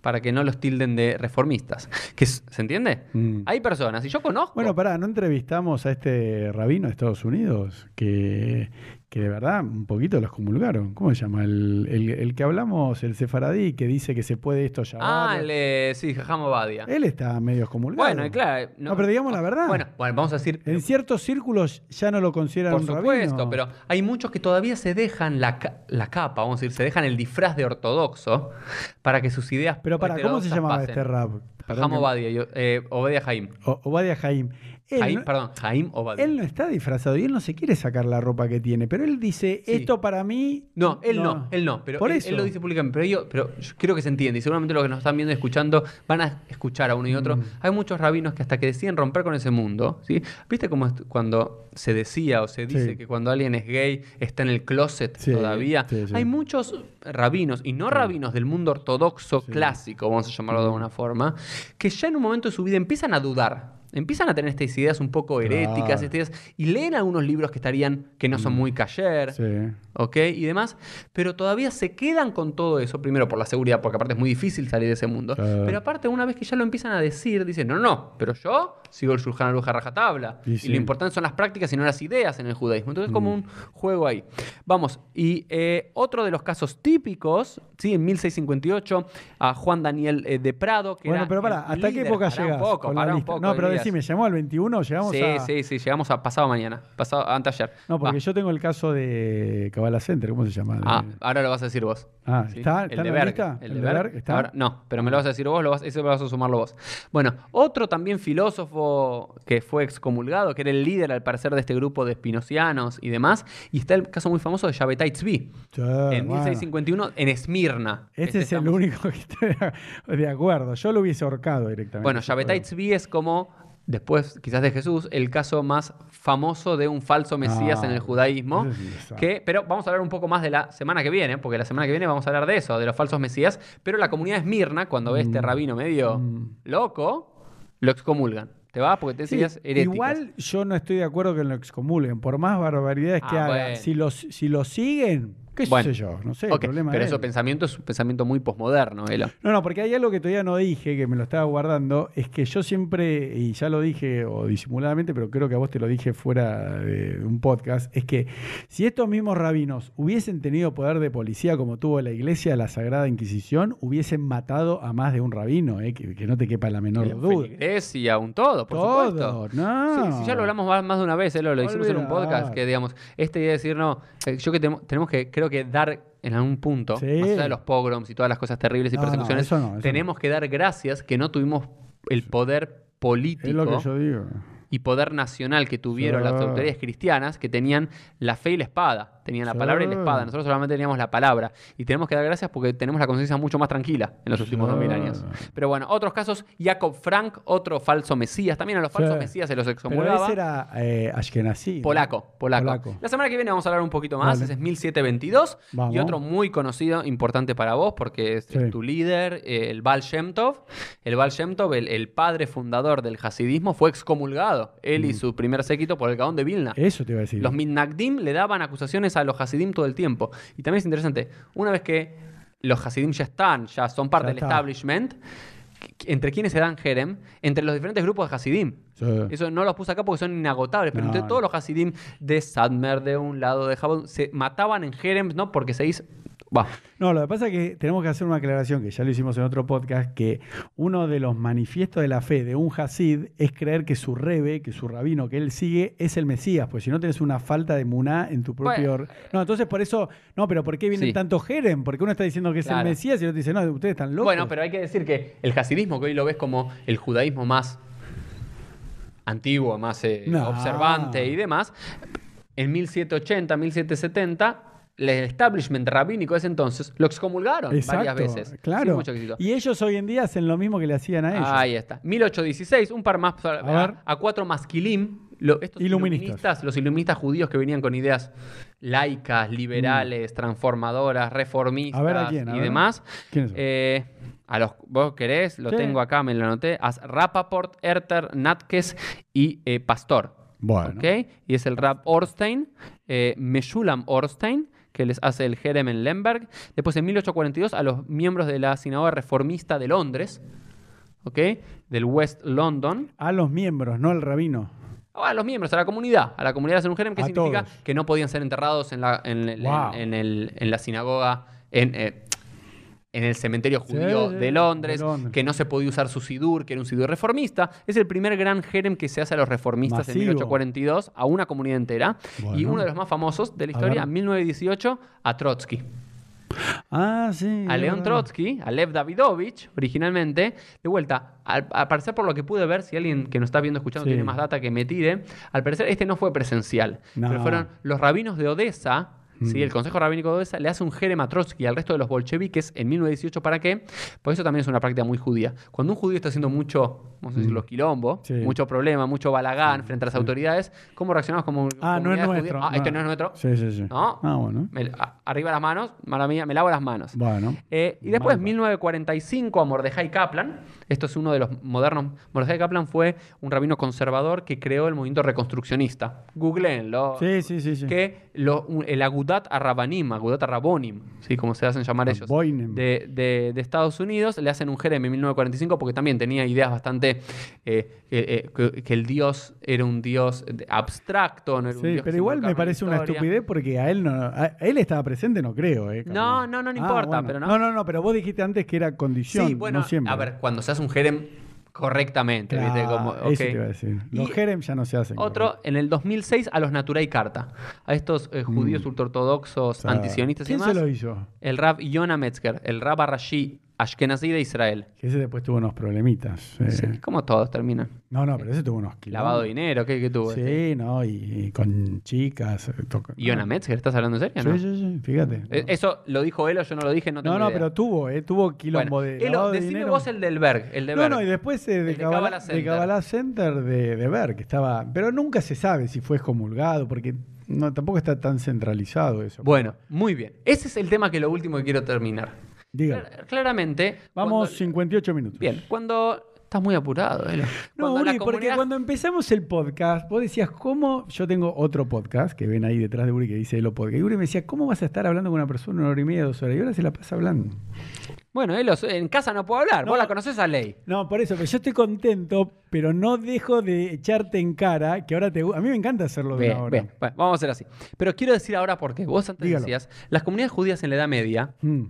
Para que no los tilden de reformistas. Que, ¿Se entiende? Mm. Hay personas, y yo conozco. Bueno, pará, ¿no entrevistamos a este rabino de Estados Unidos que, que de verdad un poquito los comulgaron? ¿Cómo se llama? El, el- el que hablamos, el sefaradí, que dice que se puede esto ya. ah, el, eh, sí, Jajam Badia. Él está medio excomulgado. Bueno, claro. No, pero digamos la verdad. Bueno, bueno, vamos a decir. En ciertos círculos ya no lo consideran Por un supuesto, rabino. pero hay muchos que todavía se dejan la, la capa, vamos a decir, se dejan el disfraz de ortodoxo para que sus ideas. Pero para, ¿cómo se llamaba pasen. este rap? Jajam Obadia, yo- eh, Obadia Jaim. O- Obadia Jaim. Él, Jaim, no- perdón, Jaim él no está disfrazado y él no se quiere sacar la ropa que tiene, pero él dice, Sí. esto para mí... No, él no, él no, pero Por él, eso. él lo dice públicamente. Pero yo, pero yo creo que se entiende y seguramente los que nos están viendo y escuchando van a escuchar a uno y otro. Mm. Hay muchos rabinos que hasta que deciden romper con ese mundo, ¿sí? ¿Viste cómo cuando se decía o se dice Sí. que cuando alguien es gay está en el closet Sí, todavía? Hay muchos rabinos, y no rabinos del mundo ortodoxo clásico, vamos a llamarlo de Mm. alguna forma, que ya en un momento de su vida empiezan a dudar. Empiezan a tener estas ideas un poco heréticas, Claro. estas ideas, y leen algunos libros que estarían, que no son muy cayer, Sí. ¿ok? Y demás, pero todavía se quedan con todo eso, primero por la seguridad, porque aparte es muy difícil salir de ese mundo, Claro. pero aparte una vez que ya lo empiezan a decir, dicen, no, no, no, pero yo sigo el Shulchan Aruch a rajatabla, Y lo importante son las prácticas y no las ideas en el judaísmo, entonces es como un juego ahí. Vamos, y eh, otro de los casos típicos, ¿sí? En 1658, a Juan Daniel eh, de Prado, que Bueno, era pero pará, el ¿hasta qué época llegas? un poco, pará un poco, no, pero Elías. decime, ¿llegamos al 21? ¿Llegamos Sí, a...? sí, sí, llegamos a pasado mañana, pasado, anteayer. No, porque Va. yo tengo el caso de Cabala Center, ¿cómo se llama? De- Ah, ahora lo vas a decir vos. Ah, ¿sí? ¿está- el está de la Berg. lista? El ¿El de Berg. Berg está? Ahora- no, pero me lo vas a decir vos, lo vas, ese lo vas a sumarlo vos. Bueno, otro también filósofo que fue excomulgado, que era el líder al parecer de este grupo de espinocianos y demás, y está el caso muy famoso de Shabbatai Tzvi, Sí, en bueno. 1651 en Esmirna. Este es el único que estoy de acuerdo. Yo lo hubiese ahorcado directamente. Bueno, Shabbatai Tzvi es como, después quizás de Jesús, el caso más famoso de un falso mesías Ah, en el judaísmo. un desastre. Que, pero vamos a hablar un poco más de la semana que viene, porque la semana que viene vamos a hablar de eso, de los falsos mesías. Pero la comunidad Esmirna, cuando ve a este Mm. rabino medio Mm. loco, lo excomulgan. ¿Te va? Porque te Sí, decías heréticas. igual yo no estoy de acuerdo que lo excomulguen. Por más barbaridades que Ah, haga, bueno. si, los, si lo siguen, qué Bueno. sé yo, no sé. El problema pero es ese pensamiento es un pensamiento muy posmoderno, Elo. No, no, porque hay algo que todavía no dije, que me lo estaba guardando, es que yo siempre, y ya lo dije o disimuladamente, pero creo que a vos te lo dije fuera de un podcast, es que si estos mismos rabinos hubiesen tenido poder de policía como tuvo la iglesia de la Sagrada Inquisición, hubiesen matado a más de un rabino, eh, que, que no te quepa la menor duda. feligresía, un todo, por Todo, supuesto. no. Sí, sí, ya lo hablamos más, más de una vez, Elo, lo hicimos en un podcast, que digamos, esta idea de decir, no, eh, yo que tenemos, tenemos que, creo que dar en algún punto, Sí. más allá de los pogroms y todas las cosas terribles y No, persecuciones, eso no, eso tenemos que dar gracias que no tuvimos el poder político Es lo que yo digo. y poder nacional que tuvieron las autoridades cristianas que tenían la fe y la espada. Tenían la palabra y la espada. Nosotros solamente teníamos la palabra. Y tenemos que dar gracias porque tenemos la conciencia mucho más tranquila en los últimos Sí. 2000 años. Pero bueno, otros casos, Jacob Frank, otro falso mesías. También a los falsos Sí. mesías se los Pero excomulgaba. ese era eh, Ashkenazi. Polaco, polaco, Polaco. La semana que viene vamos a hablar un poquito más. Ese es 1722. Vamos. Y otro muy conocido, importante para vos, porque es Sí. tu líder, el Baal Shem Tov. El Baal Shem Tov, el, el padre fundador del hasidismo, fue excomulgado. Él Mm. y su primer séquito por el Gaón de Vilna. Eso te iba a decir. Los Mitnagdim le daban acusaciones a los Hasidim todo el tiempo. Y también es interesante, una vez que los Hasidim ya están, ya son parte Ya del establishment, ¿entre quiénes se dan Jerem? Entre los diferentes grupos de Hasidim. Sí. Eso no los puse acá porque son inagotables, pero No, entre no. todos los Hasidim de Sadmer, de un lado, de Jabón, se mataban en Jerem, ¿no? Porque se dice... Va. No, lo que pasa es que tenemos que hacer una aclaración, que ya lo hicimos en otro podcast, que uno de los manifiestos de la fe de un Hasid es creer que su rebe, que su rabino que él sigue, es el Mesías, pues si no tenés una falta de muná en tu propio... Bueno. No, entonces por eso... No, pero ¿por qué vienen Sí. tanto Jerem? Porque uno está diciendo que es Claro. el Mesías y el otro dice, no, ustedes están locos. Bueno, pero hay que decir que el hasidismo, que hoy lo ves como el judaísmo más antiguo, más eh, No. observante y demás, en 1780, 1770, el establishment rabínico de ese entonces lo excomulgaron Exacto, varias veces. claro. mucho. Y ellos hoy en día hacen lo mismo que le hacían a ellos. Ahí está. 1816, un par más a, cuatro masquilim. Lo- estos Iluministas. iluministas, los iluministas judíos que venían con ideas laicas, liberales, transformadoras, reformistas Mm. A ver, ¿a quién? A y ver. demás. ¿Quiénes son? Eh, a los, ¿Vos querés? Lo tengo acá, me lo anoté. A Rapaport, Erter, Natkes y eh, Pastor. Bueno. Y es el rap Orstein, eh, Meshulam Orstein, que les hace el Jerem en Lemberg. Después, en 1842, a los miembros de la sinagoga reformista de Londres, ¿ok? Del West London. A los miembros, no al rabino. A los miembros, a la comunidad. A la comunidad de hacer un Jerem, que A significa todos. que no podían ser enterrados en la, en, en- Wow. en el- en la sinagoga, en, eh, en el cementerio judío sí, de, Londres, de Londres. que no se podía usar su sidur, que era un sidur reformista. Es el primer gran Jerem que se hace a los reformistas en Masivo. 1842, a una comunidad entera. Y uno de los más famosos de la historia, en 1918, a Trotsky. Ah, sí. A León. Trotsky, a Lev Davidovich, originalmente, de vuelta, al, al parecer por lo que pude ver, si alguien que nos está viendo, escuchando, Sí. tiene más data que me tire, al parecer este no fue presencial, No. pero fueron los rabinos de Odessa, ¿sí? Mm. el Consejo Rabínico de Odessa, le hace un jerem a Trotsky y al resto de los bolcheviques en 1918, ¿para qué? Pues eso también es una práctica muy judía. Cuando un judío está haciendo mucho, vamos a decirlo, quilombo, Mm. Sí. mucho problema, mucho balagán frente a las autoridades, ¿cómo reaccionamos como Ah, no es nuestro. Ah, este no es nuestro. Sí, sí, sí. No. Ah, bueno. Me- a- arriba las manos, mala mía, me lavo las manos. Bueno. Eh, y después, Malva. 1945, a Mordejai Kaplan. Esto es uno de los modernos. Mordejai Kaplan fue un rabino conservador que creó el movimiento reconstruccionista. Googleenlo. Sí, sí, sí. sí. Que lo- el Agudat Arrabanim, Agudat Arrabonim, ¿sí? como se hacen llamar ellos, de, de- de Estados Unidos, le hacen un jerem en 1945 porque también tenía ideas bastante. eh, eh, que, que el dios era un dios abstracto, no era un Sí, dios pero igual me parece una estupidez porque a él no. a él estaba presente, no creo. Eh, No, no, no, no importa, pero no. No, no, no, pero vos dijiste antes que era condición. Sí, bueno, no siempre. a ver, cuando se hace un jerem correctamente, ¿viste? Claro, Como, Eso ok. te iba a decir. Los Jerem ya no se hacen. Otro, en el 2006, a los Naturay Carta, a estos eh, judíos ultraortodoxos, Mm. O sea, antisionistas y ¿Quién demás. se lo hizo? El Rab Yonah Metzger, el Rab Arashi Ashkenazi de Israel. Que ese después tuvo unos problemitas. eh. Sí, como todos terminan. No, no, pero ese tuvo unos quilombos. Lavado de dinero, ¿qué, qué tuvo? Sí, no, y, y con chicas. eh, toca- Yonah no. Metzger, ¿estás hablando en serio? Sí, no? sí, sí, fíjate. Eh, ¿Eso lo dijo él o yo no lo dije? No, tengo no, no, idea. pero tuvo, eh, tuvo quilombo Bueno, de. Elo, decime dinero. vos el del Berg. El de No, Berg. no, y después eh, de, Kabbalah, de Center. Kabbalah Center de, de Ver, que estaba. Pero nunca se sabe si fue excomulgado, porque no, tampoco está tan centralizado eso. Bueno, muy bien. Ese es el tema que lo último que quiero terminar. Claramente. Vamos cuando- 58 minutos. Bien, cuando. Estás muy apurado, Elo. No, Uri, porque cuando empezamos el podcast, vos decías, ¿cómo? Yo tengo otro podcast que ven ahí detrás de Uri que dice Elo Podcast. Y Uri me decía, ¿cómo vas a estar hablando con una persona una hora y media, dos horas? Y ahora se la pasa hablando. Bueno, Elo, en casa no puedo hablar. No. Vos la conocés a ley. No, por eso, pero yo estoy contento, pero no dejo de echarte en cara que ahora te. A mí me encanta hacerlo de Bien, una hora. bien. Bueno, vamos a hacer así. Pero quiero decir ahora por qué. Vos antes Dígalo. decías, las comunidades judías en la Edad Media, Mm.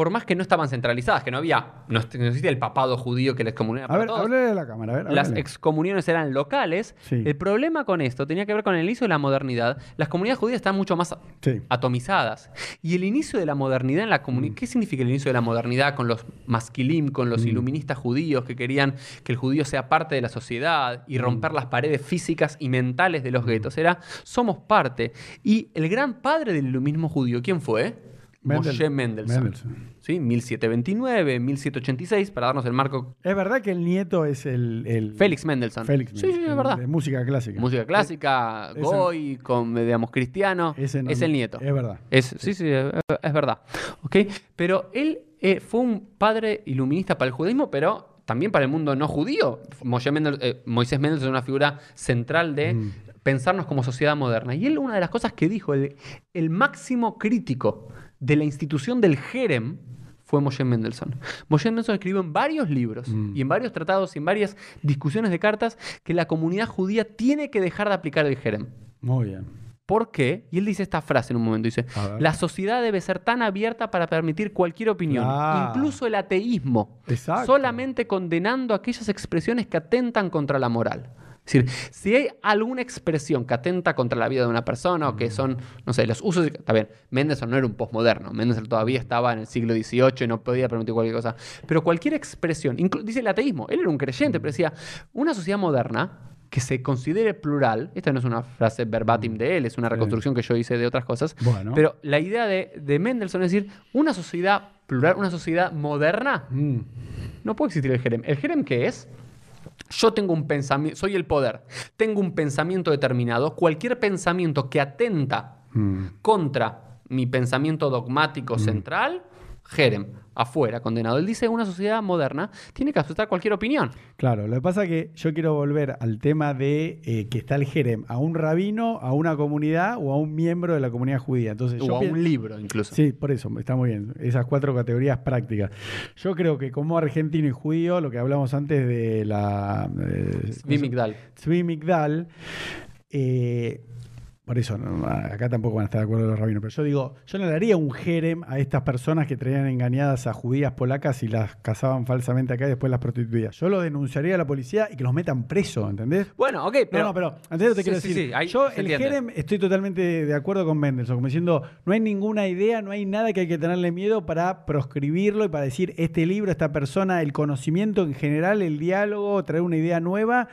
Por más que no estaban centralizadas, que no había, no, existía el papado judío que les comunía A ver, háblale a la cámara. A ver, las excomuniones eran locales. Sí. El problema con esto tenía que ver con el inicio de la modernidad. Las comunidades judías están mucho más Sí. atomizadas. Y el inicio de la modernidad en la comunidad. ¿Qué significa el inicio de la modernidad con los masquilim, con los iluministas judíos que querían que el judío sea parte de la sociedad y romper las paredes físicas y mentales de los guetos? Era, somos parte. Y el gran padre del iluminismo judío, ¿quién fue? Mendel- Moshe Mendelssohn. Mendelssohn. ¿Sí? 1729, 1786, para darnos el marco. Es verdad que el nieto es el. el- Félix Mendelssohn. Félix. Sí, sí, es verdad. De música clásica. Música clásica, Ese- Goy, con, digamos, cristiano. Ese no- es el nieto. Es verdad. Es- sí, sí, es, es verdad. ¿Ok? Pero él eh, fue un padre iluminista para el judaísmo, pero también para el mundo no judío. Mendel- eh, Moisés Mendelssohn es una figura central de Mm. pensarnos como sociedad moderna. Y él, una de las cosas que dijo, el, el máximo crítico de la institución del Jerem, fue Moshe Mendelssohn. Moshe Mendelssohn escribió en varios libros Mm. y en varios tratados y en varias discusiones de cartas que la comunidad judía tiene que dejar de aplicar el Jerem. Muy bien. ¿Por qué? Y él dice esta frase en un momento, dice, la sociedad debe ser tan abierta para permitir cualquier opinión, Claro. incluso el ateísmo, Exacto. solamente condenando aquellas expresiones que atentan contra la moral. Es decir, si hay alguna expresión que atenta contra la vida de una persona o que son, no sé, los usos... Está bien, Mendelssohn no era un postmoderno, Mendelssohn todavía estaba en el siglo XVIII y no podía permitir cualquier cosa. Pero cualquier expresión, dice el ateísmo, él era un creyente, pero decía, una sociedad moderna que se considere plural, esta no es una frase verbatim de él, es una reconstrucción que yo hice de otras cosas, Bueno. pero la idea de, de Mendelssohn es decir, una sociedad plural, una sociedad moderna, Mm. no puede existir el Jerem. ¿El Jerem qué es? Yo tengo un pensamiento, soy el poder, tengo un pensamiento determinado, cualquier pensamiento que atenta Mm. contra mi pensamiento dogmático central, Jerem, afuera, condenado. Él dice, una sociedad moderna tiene que aceptar cualquier opinión. Claro, lo que pasa es que yo quiero volver al tema de eh, que está el Jerem, a un rabino, a una comunidad o a un miembro de la comunidad judía. Entonces, yo O a un libro, incluso. Sí, por eso, está muy bien. Esas cuatro categorías prácticas. Yo creo que como argentino y judío, lo que hablamos antes de la... eh, Zvi Migdal. Zvi Migdal, eh, por eso, no, acá tampoco van a estar de acuerdo los rabinos, pero yo digo, yo no le daría un jerem a estas personas que traían engañadas a judías polacas y las casaban falsamente acá y después las prostituían. Yo lo denunciaría a la policía y que los metan preso, ¿entendés? Bueno, ok, pero... no, no, pero antes te Sí, quiero sí, decir, sí, ahí yo el entiende. Jerem estoy totalmente de acuerdo con Mendelssohn, como diciendo, no hay ninguna idea, no hay nada que hay que tenerle miedo para proscribirlo y para decir, este libro, esta persona, el conocimiento en general, el diálogo, traer una idea nueva,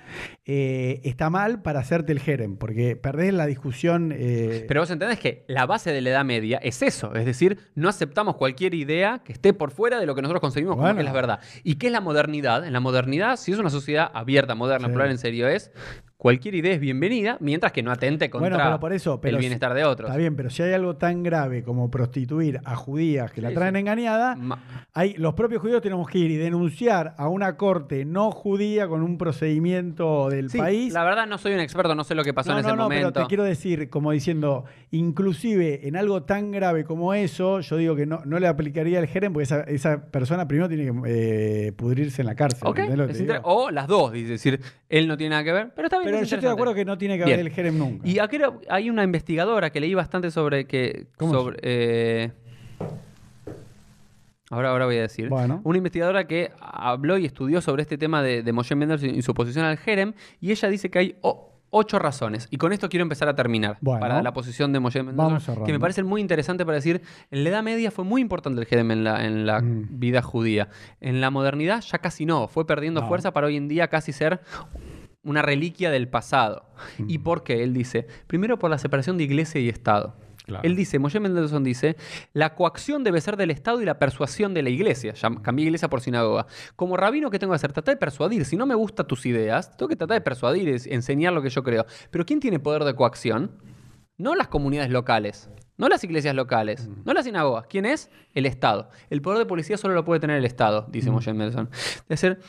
eh, está mal para hacerte el Jerem, porque perdés la discusión... eh, Pero vos entendés que la base de la Edad Media es eso, es decir, no aceptamos cualquier idea que esté por fuera de lo que nosotros concebimos como Bueno. que es la verdad. ¿Y qué es la modernidad? En la modernidad, si es una sociedad abierta, moderna, plural en serio, es cualquier idea es bienvenida, mientras que no atente contra Bueno, pero por eso, pero el bienestar de otros. Está bien, pero si hay algo tan grave como prostituir a judías que la traen sí. engañada, Ma- hay, los propios judíos tenemos que ir y denunciar a una corte no judía con un procedimiento del Sí, país. la verdad no soy un experto, no sé lo que pasó no, en no, ese no, momento. pero te quiero decir, como diciendo, inclusive en algo tan grave como eso, yo digo que no, no le aplicaría el Jerem porque esa, esa persona primero tiene que eh, pudrirse en la cárcel. O las dos, es decir, él no tiene nada que ver, pero está bien. Pero yo es estoy de acuerdo que no tiene que haber Bien. el Jerem nunca. Y aquí hay una investigadora que leí bastante sobre que. ¿Cómo sobre, eh, ahora, ahora voy a decir. Bueno. Una investigadora que habló y estudió sobre este tema de, de Moshe Mendelssohn y su oposición al Jerem. Y ella dice que hay ocho razones. Y con esto quiero empezar a terminar. Bueno. Para la posición de Moshe Mendelssohn. Que me parece muy interesante para decir. En la Edad Media fue muy importante el Jerem en la, en la Mm. vida judía. En la modernidad ya casi no. Fue perdiendo No. fuerza para hoy en día casi ser una reliquia del pasado. Mm. ¿Y por qué? Él dice, primero por la separación de iglesia y Estado. Claro. Él dice, Moshe Mendelssohn dice, la coacción debe ser del Estado y la persuasión de la iglesia. Ya cambié iglesia por sinagoga. Como rabino, ¿qué tengo que hacer? Tratar de persuadir. Si no me gustan tus ideas, tengo que tratar de persuadir, es- enseñar lo que yo creo. Pero ¿quién tiene poder de coacción? No las comunidades locales, no las iglesias locales, no las sinagogas. ¿Quién es? El Estado. El poder de policía solo lo puede tener el Estado, dice Moshe Mendelssohn. Debe ser...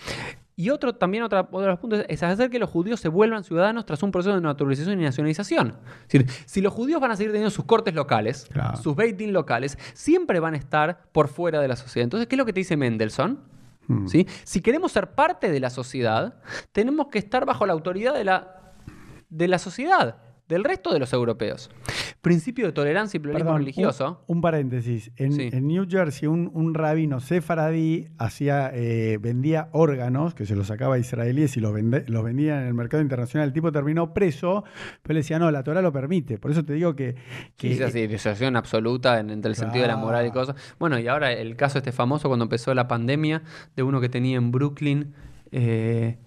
Y otro, también otra, otro de los puntos es hacer que los judíos se vuelvan ciudadanos tras un proceso de naturalización y nacionalización. Es decir, si los judíos van a seguir teniendo sus cortes locales, Claro. sus Beit Din locales, siempre van a estar por fuera de la sociedad. Entonces, ¿qué es lo que te dice Mendelssohn? Mm. ¿Sí? Si queremos ser parte de la sociedad, tenemos que estar bajo la autoridad de la, de la sociedad, del resto de los europeos. principio de tolerancia y pluralismo Perdón, religioso. Un, un paréntesis. En, Sí. en New Jersey, un, un rabino sefaradí hacía, eh, vendía órganos que se los sacaba a israelíes y los, vende- los vendía en el mercado internacional. El tipo terminó preso, pero le decía, no, la Torah lo permite. Por eso te digo que. que así, disociación absoluta en- entre el sentido de la moral y cosas. Bueno, y ahora el caso este famoso cuando empezó la pandemia de uno que tenía en Brooklyn eh,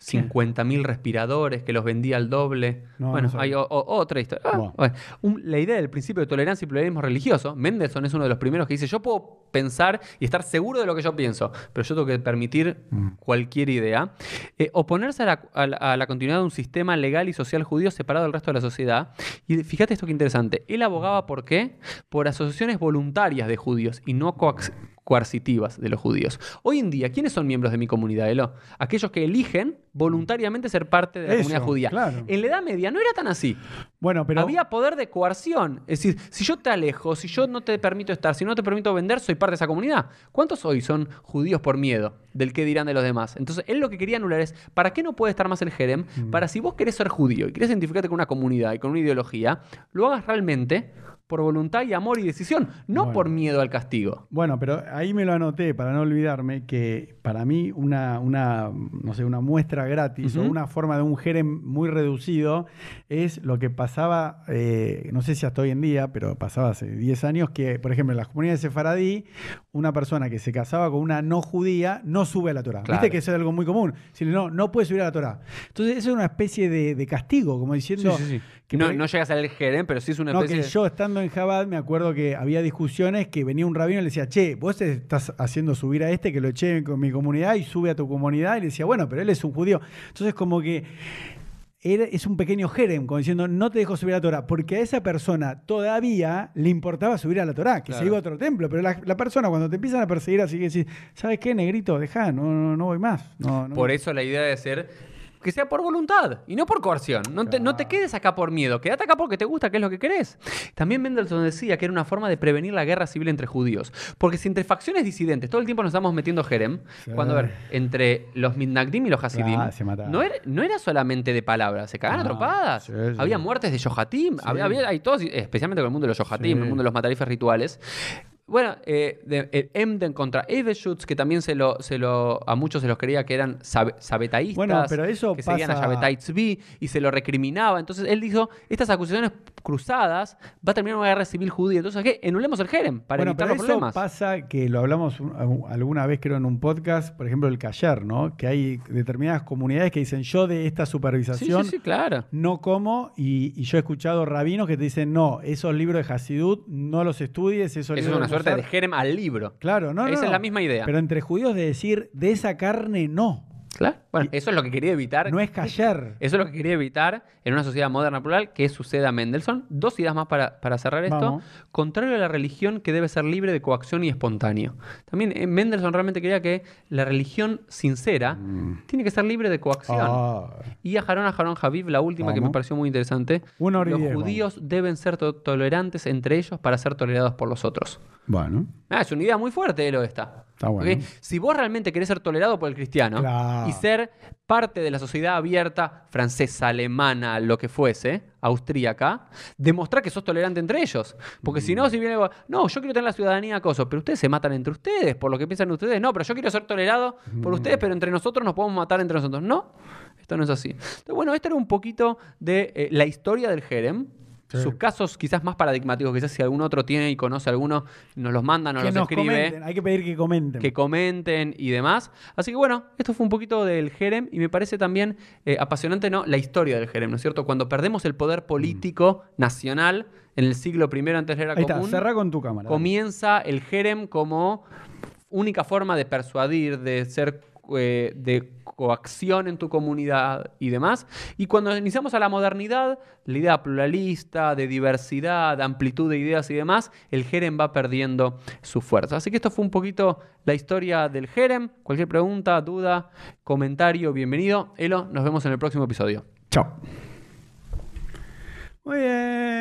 50.000 respiradores que los vendía al doble. No, bueno, no hay o- o- otra historia. Ah, Bueno. bueno. Un- la idea del principio de tolerancia y pluralismo religioso, Mendelssohn es uno de los primeros que dice, yo puedo pensar y estar seguro de lo que yo pienso, pero yo tengo que permitir Mm. cualquier idea. Eh, oponerse a la, a la- a la continuidad de un sistema legal y social judío separado del resto de la sociedad. Y fíjate esto que interesante. Él abogaba por qué? Por asociaciones voluntarias de judíos y no coax- coercitivas de los judíos. Hoy en día, ¿quiénes son miembros de mi comunidad, Elo? Aquellos que eligen voluntariamente ser parte de la Eso, comunidad judía. claro. En la Edad Media no era tan así. Bueno, pero. Había poder de coerción. Es decir, si yo te alejo, si yo no te permito estar, si no te permito vender, soy parte de esa comunidad. ¿Cuántos hoy son judíos por miedo del que dirán de los demás? Entonces, él lo que quería anular es, ¿para qué no puede estar más el Jerem? Mm. Para si vos querés ser judío y querés identificarte con una comunidad y con una ideología, lo hagas realmente por voluntad y amor y decisión, no Bueno. por miedo al castigo. Bueno, pero ahí me lo anoté para no olvidarme que para mí una, una no sé, una muestra gratis o una forma de un jerem muy reducido es lo que pasaba, eh, no sé si hasta hoy en día, pero pasaba hace 10 años, que por ejemplo en las comunidades sefaradí, una persona que se casaba con una no judía no sube a la Torah. Claro. Viste que eso es algo muy común. Decirle, no, no puede subir a la Torah. Entonces eso es una especie de, de castigo, como diciendo... que no, por- no llegas a ser el Jerem, pero sí es una no, especie que de- yo estando en Jabad me acuerdo que había discusiones que venía un rabino y le decía, che, vos te estás haciendo subir a este que lo eché con mi comunidad y sube a tu comunidad. Y le decía, bueno, pero él es un judío. Entonces como que es un pequeño jerem, como diciendo, no te dejo subir a la Torah, porque a esa persona todavía le importaba subir a la Torah, que Claro. se iba a otro templo. Pero la, la persona cuando te empiezan a perseguir así que decís, ¿sabes qué, negrito? Dejá, no, no, no voy más. No, no- Por eso la idea de ser que sea por voluntad y no por coerción. No te, no te quedes acá por miedo, quédate acá porque te gusta, que es lo que querés. También Mendelssohn decía que era una forma de prevenir la guerra civil entre judíos. Porque si entre facciones disidentes todo el tiempo nos estamos metiendo jerem, Sí. cuando a ver, entre los Mitnagdim y los Hasidim, Ah, no, era, no era solamente de palabras, se cagaban a trompadas. sí, sí. Había muertes de Yohatim, había, había- hay todos, especialmente con el mundo de los Yohatim, el mundo de los matarifes rituales. Bueno, eh, de, eh, Emden contra Everschutz, que también se lo, se lo, a muchos se los creía que eran sabe- sabetaístas, Bueno, pero eso que seguían a pasa- Tzvi y se lo recriminaba. Entonces él dijo, estas acusaciones cruzadas va a terminar una guerra civil judía. Entonces, ¿qué? Anulemos el Jerem para bueno, evitar pero los eso problemas. pasa que lo hablamos un- alguna vez, creo, en un podcast, por ejemplo, el Cayer, ¿no? Que hay determinadas comunidades que dicen, yo de esta supervisación sí, sí, claro. no como, y, y yo he escuchado rabinos que te dicen, no, esos libros de Hasidut no los estudies, esos Eso es libros una suerte de Musar". Jerem al libro. Claro, no, no, Esa es no. la misma idea. Pero entre judíos de decir, de esa carne no, Claro. Bueno, eso es lo que quería evitar. no es Cayer. Eso es lo que quería evitar en una sociedad moderna plural que suceda a Mendelssohn. Dos ideas más para, para cerrar esto. Vamos. Contrario a la religión que debe ser libre de coacción y espontáneo. También eh, Mendelssohn realmente quería que la religión sincera tiene que ser libre de coacción. Mm. Ah, Y a Harón a Harón Javiv, la última que me pareció muy interesante. Una los diez, judíos deben ser to- tolerantes entre ellos para ser tolerados por los otros. bueno, Ah, es una idea muy fuerte, Elo, esta. Está bueno. ¿Ok? Si vos realmente querés ser tolerado por el cristiano Claro. y ser parte de la sociedad abierta, francesa, alemana, lo que fuese, austríaca, demostrar que sos tolerante entre ellos. Porque si Mm. no, si viene, algo, no, yo quiero tener la ciudadanía acoso, pero ustedes se matan entre ustedes, por lo que piensan ustedes. No, pero yo quiero ser tolerado por Mm. ustedes, pero entre nosotros nos podemos matar entre nosotros. No, esto no es así. Entonces, bueno, esto era un poquito de eh, la historia del Jerem. Sí. Sus casos quizás más paradigmáticos, quizás si algún otro tiene y conoce alguno, nos los manda, nos que los nos escribe comenten, hay que pedir que comenten. que comenten y demás. Así que bueno, esto fue un poquito del Jerem y me parece también eh, apasionante ¿no? la historia del Jerem, ¿no es cierto? Cuando perdemos el poder político nacional en el siglo I antes de la era Ahí está, común, cerrá con tu cámara. comienza el Jerem como única forma de persuadir, de ser eh, de coacción en tu comunidad y demás. Y cuando iniciamos a la modernidad, la idea pluralista, de diversidad, amplitud de ideas y demás, el Jerem va perdiendo su fuerza. Así que esto fue un poquito la historia del Jerem. Cualquier pregunta, duda, comentario, bienvenido. Elo, nos vemos en el próximo episodio. Chao. Muy bien.